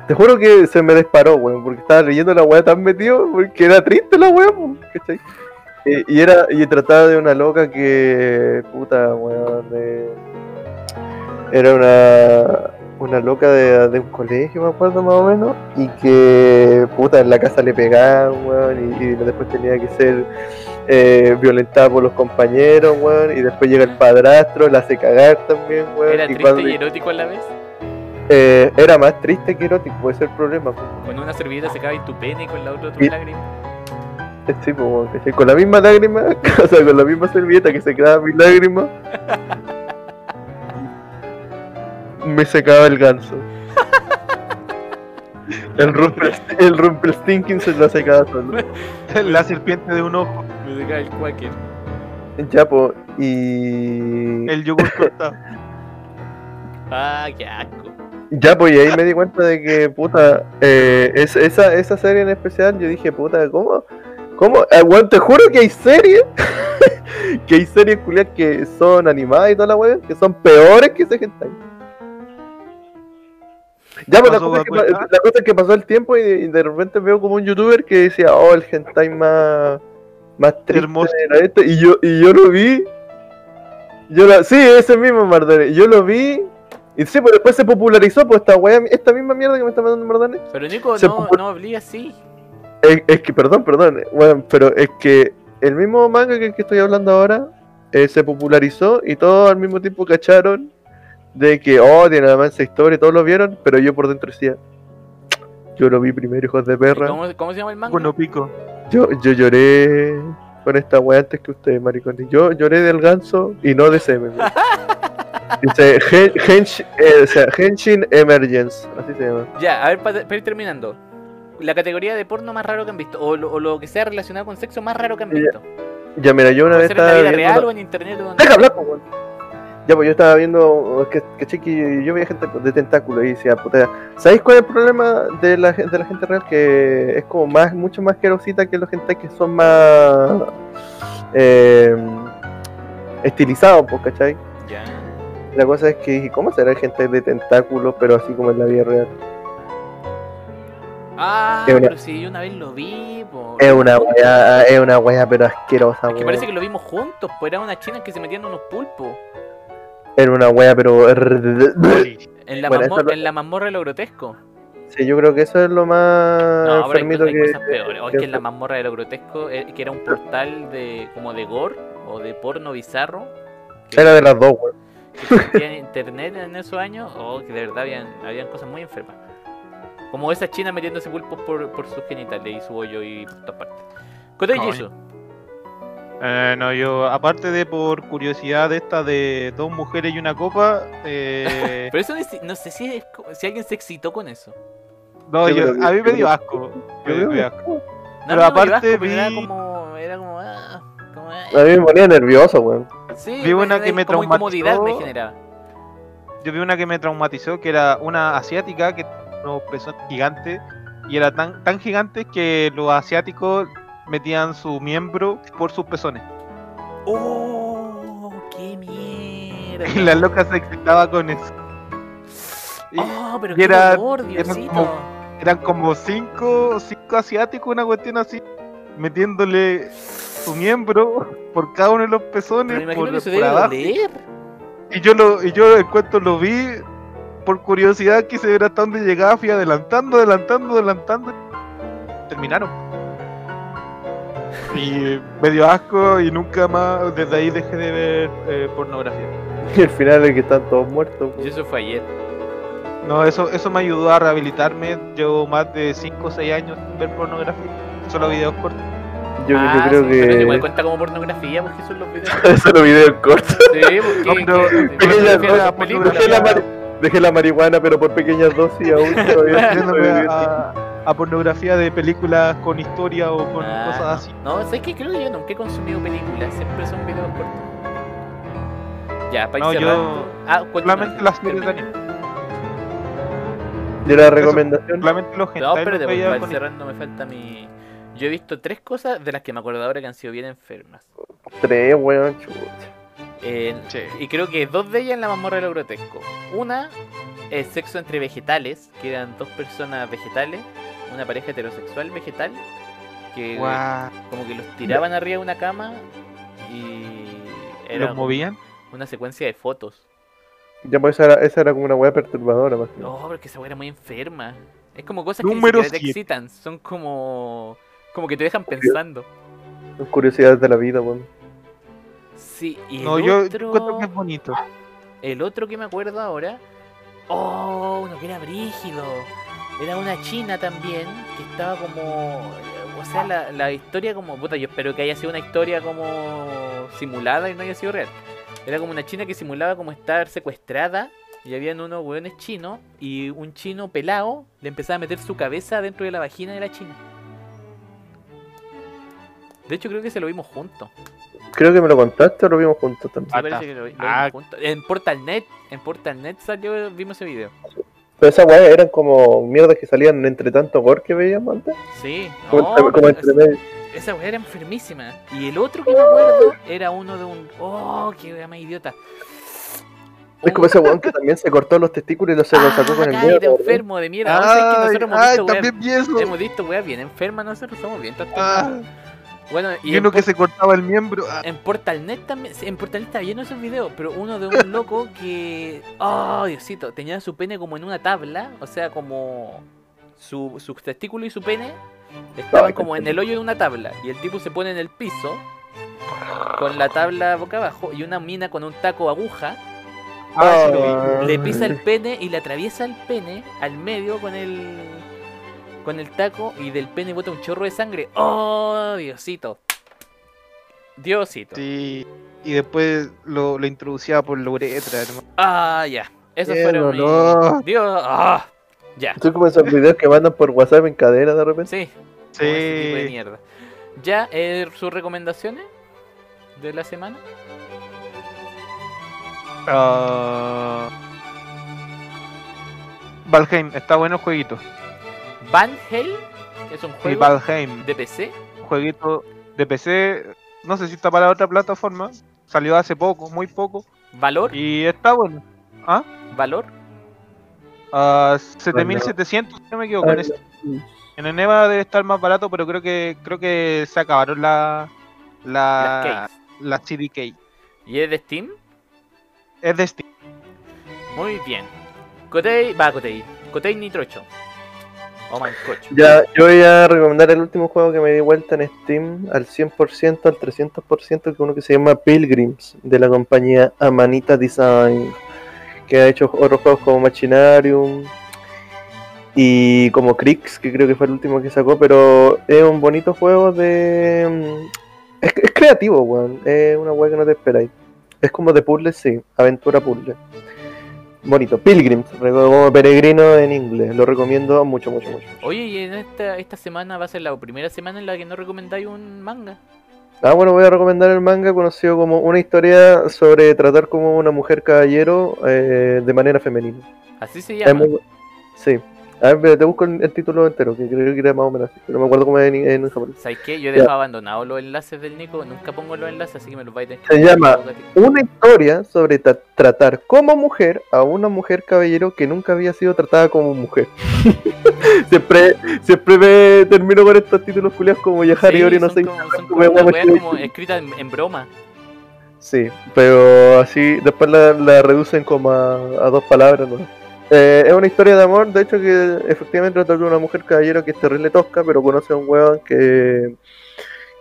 Te juro que se me disparó, weón, porque estaba leyendo la wea tan metido, porque era triste la wea, pues, ¿cachai? Y era, y trataba de una loca que, puta, weón, era una, una loca de, de un colegio, me acuerdo más o menos, y que puta en la casa le pegaban, weón, y, y después tenía que ser eh, violentada por los compañeros, weón, y después llega el padrastro, la hace cagar también, weón. Era y triste cuando- y erótico a la vez. eh, era más triste que erótico, puede ser el problema. pues. Con una servilleta se cae tu pene y con la otra tu Y- lágrima. Sí, pues, weón, con la misma lágrima, [laughs] o sea, con la misma servilleta que se quedaba mi lágrima, [laughs] me secaba el ganso. El Rumpel, el Rumpelstiltskin se lo secaba solo. [laughs] La serpiente de un ojo, Me se cae el quaker. Ya, pues, y. el yogur [laughs] cortado. Ah, qué asco. Ya, pues, y ahí me di cuenta de que, puta, eh, es- esa, esa serie en especial, yo dije, puta, ¿cómo? ¿Cómo? Eh, te juro que hay series, [laughs] que hay series culiadas que son animadas y toda la weá, que son peores que ese hentai. Ya, pues la ¿Pasó cosa, es que, pa- la cosa es que pasó el tiempo y de, y de repente veo como un youtuber que decía, oh, el hentai más, más triste Hermoso. era este, y yo, y yo lo vi, yo la, sí, ese mismo Mardone, yo lo vi, y sí, pues después se popularizó, pues esta weá, esta misma mierda que me está mandando Mardone, Pero Nico, Se no, no hablé así. es, es que, perdón, perdón, bueno, pero es que el mismo manga que, que estoy hablando ahora eh, se popularizó y todos al mismo tiempo cacharon de que, oh, tiene la mansa historia, todos lo vieron, pero yo por dentro decía, yo lo vi primero, hijos de perra, ¿Cómo, cómo se llama el manga? Bueno, pico. yo, yo lloré con esta weá antes que ustedes, maricones, yo lloré del ganso y no de semen. [laughs] Dice Hen- Hensh- eh, o sea, Henshin Emergence, así se llama. Ya, a ver, para, ir terminando. La categoría de porno más raro que han visto. O lo, o lo que sea relacionado con sexo más raro que han Ya, visto. Ya, mira, yo una vez ser en la estaba vida viendo real una- o en internet. o donde- Deja hablar. Ya, pues yo estaba viendo, que, que, que yo veía gente de tentáculos y decía, puta, ¿sabéis cuál es el problema de la, de la gente real? Que es como más, mucho más querosita que los gente que son más eh, estilizados, pues, ¿cachai? Ya. La cosa es que dije, ¿cómo será gente de tentáculos, pero así como en la vida real? Ah, una- pero si yo una vez lo vi. Es una wea, es una wea, pero asquerosa, Es que parece que lo vimos juntos, pues eran unas chinas que se metían unos pulpos. Era una wea, pero... [laughs] En la, Bueno, mazmor- eso lo- en la mazmorra de lo grotesco. Sí, yo creo que eso es lo más No, pero hay, que... cosas peores. O es que- en la mazmorra de lo grotesco, eh, que era un portal de como de gore o de porno bizarro. Era de las dos, weón. que en internet en esos años. O que de verdad habían, habían cosas muy enfermas. Como esas chinas metiéndose pulpos por, por sus genitales y su hoyo y por todas partes. Kotoy. Jisoo. Eh, no, yo, aparte de por curiosidad de esta de dos mujeres y una copa, eh, [laughs] Pero eso no, es- no sé si, es si alguien se excitó con eso. no, Yo a mí me dio asco. Yo Me dio asco. No, Pero no, me aparte pero era como. Era como. ah, como, ah, A mí me ponía nervioso, weón. sí, vi una que me como incomodidad me traumatizó. generaba. Yo vi una que me traumatizó, que era una asiática que tenía unos pezones gigantes y era tan, tan gigante que los asiáticos metían su miembro por sus pezones. ¡Oh! ¡Qué mierda! Y [laughs] la loca se excitaba con eso. Y ¡Oh, pero y qué era- dolor, eran como- eran como cinco, cinco asiáticos, una cuestión así, metiéndole su miembro por cada uno de los Pero pezones imagino por, que se por debe abajo. Y yo lo, y yo el cuento lo vi por curiosidad, quise ver hasta dónde llegaba, fui adelantando, adelantando, adelantando. Terminaron. Y me dio asco y nunca más, desde ahí dejé de ver eh, pornografía. Y al final es que están todos muertos. Y eso fue ayer. No, eso, eso me ayudó a rehabilitarme. Llevo más de 5 o 6 años sin ver pornografía. Solo videos cortos. Yo, Ah, yo creo sí, Pero igual que. cuenta como pornografía porque son los videos. [laughs] Eso los videos cortos. Sí, porque. que- que- que- no, la, dejé la marihuana, pero por pequeñas dosis aún todavía. [laughs] A, pornografía de películas con historia o con Ah, cosas así. No, no ¿sabes qué? Creo que yo nunca he consumido películas, siempre son videos cortos. Ya, para No, ir yo cerrando. Ah. Solamente las series de anime. De la recomendación. Solamente los No, porque veía para con- cerrando me falta mi. Yo he visto tres cosas de las que me acuerdo ahora que han sido bien enfermas. Tres, weón, chucha. Eh, Sí. Y creo que dos de ellas en la mazmorra de lo grotesco. Una es sexo entre vegetales, que eran dos personas vegetales, una pareja heterosexual vegetal, que Guau. como que los tiraban arriba de una cama y era ¿Los movían? una secuencia de fotos. Ya pues esa era, esa era como una weá perturbadora, más. No, porque esa weá era muy enferma. Es como cosas que Número te excitan, son como como que te dejan pensando. Son curiosidades de la vida, weón. Sí, y No, el yo otro... encuentro que es bonito. El otro que me acuerdo ahora. Oh, uno que era brígido. Era una china también. Que estaba como. O sea, la, la historia como. Puta, yo espero que haya sido una historia como. simulada y no haya sido real. Era como una china que simulaba como estar secuestrada. Y habían unos hueones chinos. Y un chino pelado le empezaba a meter su cabeza dentro de la vagina de la china. De hecho, creo que se lo vimos juntos. Creo que me lo contaste o lo vimos juntos también. Ah, parece que lo, lo vimos Ah. juntos. En Portalnet, en Portalnet salió, vimos ese video. Pero esas weas eran como mierdas que salían entre tanto gore que veíamos antes. Sí, Como, no, entre, como entre es- medio. esa weá era enfermísima. Y el otro que me acuerdo era uno de un. Oh, qué weá más idiota. Es como ese weón [laughs] que también se cortó los testículos y los se los sacó con el Ah, cállate, dedo. ¿verdad? enfermo de mierda. No, sé, es que nosotros hemos ay, visto weas- también vi eso. hemos visto weas bien enfermas, nosotros somos bien Ah, trastornados. Bueno, y, uno que se cortaba el miembro. ah, en Portalnet también. En Portalnet está lleno esos videos, pero uno de un loco que. Oh, Diosito, tenía su pene como en una tabla, o sea, como. Su, su testículo y su pene estaban como en el hoyo de una tabla. Y el tipo se pone en el piso con la tabla boca abajo y una mina con un taco aguja vi. le pisa el [laughs] pene y le atraviesa el pene al medio con el con el taco y del pene bota un chorro de sangre. ¡Oh, Diosito! Diosito. Sí. Y después lo, lo introducía por la uretra, hermano. Ah, ya. Qué fueron mis... Dios, ah, ya. Son como esos videos que mandan por WhatsApp en cadena de repente. Sí. como ese tipo de Sí. mierda. Ya, eh, sus recomendaciones de la semana. Ah. Valheim, está bueno el jueguito. Van Hell, que es un juego Valheim, de PC. jueguito de PC. No sé si está para otra plataforma. Salió hace poco, muy poco. Valor, Y está bueno. ¿Ah? valor. Ah, 7700, si no me equivoco. En, este- en el Neva debe estar más barato, pero creo que creo que se acabaron la Las la, keys. la CDK. ¿Y es de Steam? Es de Steam. Muy bien. Cotei, va Cotei. Cotei Nitrocho. Oh my cocho. Ya, yo voy a recomendar el último juego que me di vuelta en Steam al 100%, al 300%, que uno que se llama Pilgrims, de la compañía Amanita Design, que ha hecho otros juegos como Machinarium y como Crix, que creo que fue el último que sacó, pero es un bonito juego de... mm, Es, es creativo, weón, es una weá que no te esperáis. Es como de puzzle, sí, aventura puzzle. Bonito, Pilgrims, como peregrino en inglés, lo recomiendo mucho, mucho, mucho. Oye, y en esta, esta semana va a ser la primera semana en la que no recomendáis un manga. Ah, bueno, voy a recomendar el manga conocido como una historia sobre tratar como una mujer caballero eh, de manera femenina. Así se Es llama. muy Sí. A ver, te busco el, el título entero, que creo que era más o menos así. Pero no me acuerdo cómo es en, en japonés. ¿Sabes qué? Yo he dejado abandonados los enlaces del Nico. Nunca pongo los enlaces, así que me los vais a tener Se llama. Una historia sobre tra- tratar como mujer a una mujer caballero que nunca había sido tratada como mujer. [laughs] siempre siempre me termino con estos títulos culiados como Yahari Sí, Ori, no sé. como, son como que- como escrita en, en broma. Sí, pero así después la, la reducen como a, a dos palabras. ¿no? Eh, es una historia de amor, de hecho que efectivamente trata de una mujer caballero que es terrible tosca, pero conoce a un weón que,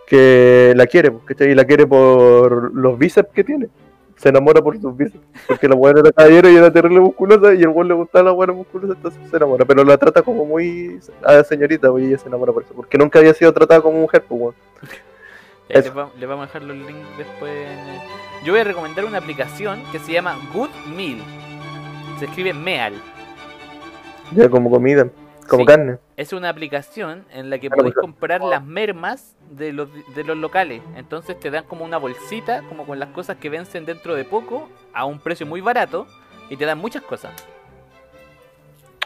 que la quiere, ¿cachai? Y la quiere por los bíceps que tiene. Se enamora por sus bíceps, porque la weón era caballero y era terrible musculosa y el weón le gustaba la weón musculosa, entonces se enamora, pero la trata como muy a señorita, y ella se enamora por eso, porque nunca había sido tratada como mujer, pues weón. [laughs] Va- les vamos a dejar los links después. en el- Yo voy a recomendar una aplicación que se llama Good Meal. Se escribe Meal. Ya como comida. como Sí. carne. Es una aplicación en la que Claro, podéis comprar las mermas de los, de los locales. Entonces te dan como una bolsita, como con las cosas que vencen dentro de poco, a un precio muy barato, y te dan muchas cosas.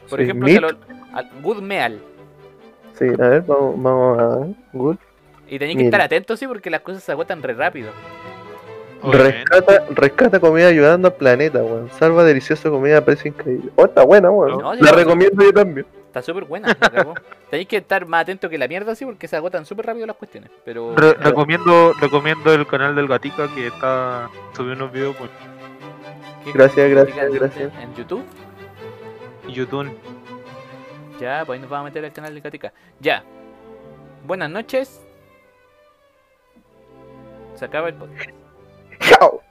Por Sí, ejemplo, lo- al- Good Meal. Sí, a ver, vamos, vamos a ver. Good. Y tenéis que estar atentos, sí, porque las cosas se agotan re rápido. Rescata, rescata comida ayudando al planeta, weón. Salva deliciosa comida a precio increíble. Oh, está buena, weón. No, sí, La no, recomiendo yo también. Está súper buena. [laughs] tenéis que estar más atentos que la mierda, sí, porque se agotan súper rápido las cuestiones. Pero. Re- recomiendo, recomiendo el canal del Gatica que está subiendo unos videos por ¿qué- Gracias, gracias, gracias. En YouTube. YouTube. Ya, pues ahí nos vamos a meter al canal de Gatica. Ya. Buenas noches. Se acaba el podcast. Chao.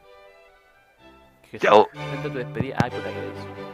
Chao. cuenta tu despedida. Ay, puta que lo hizo.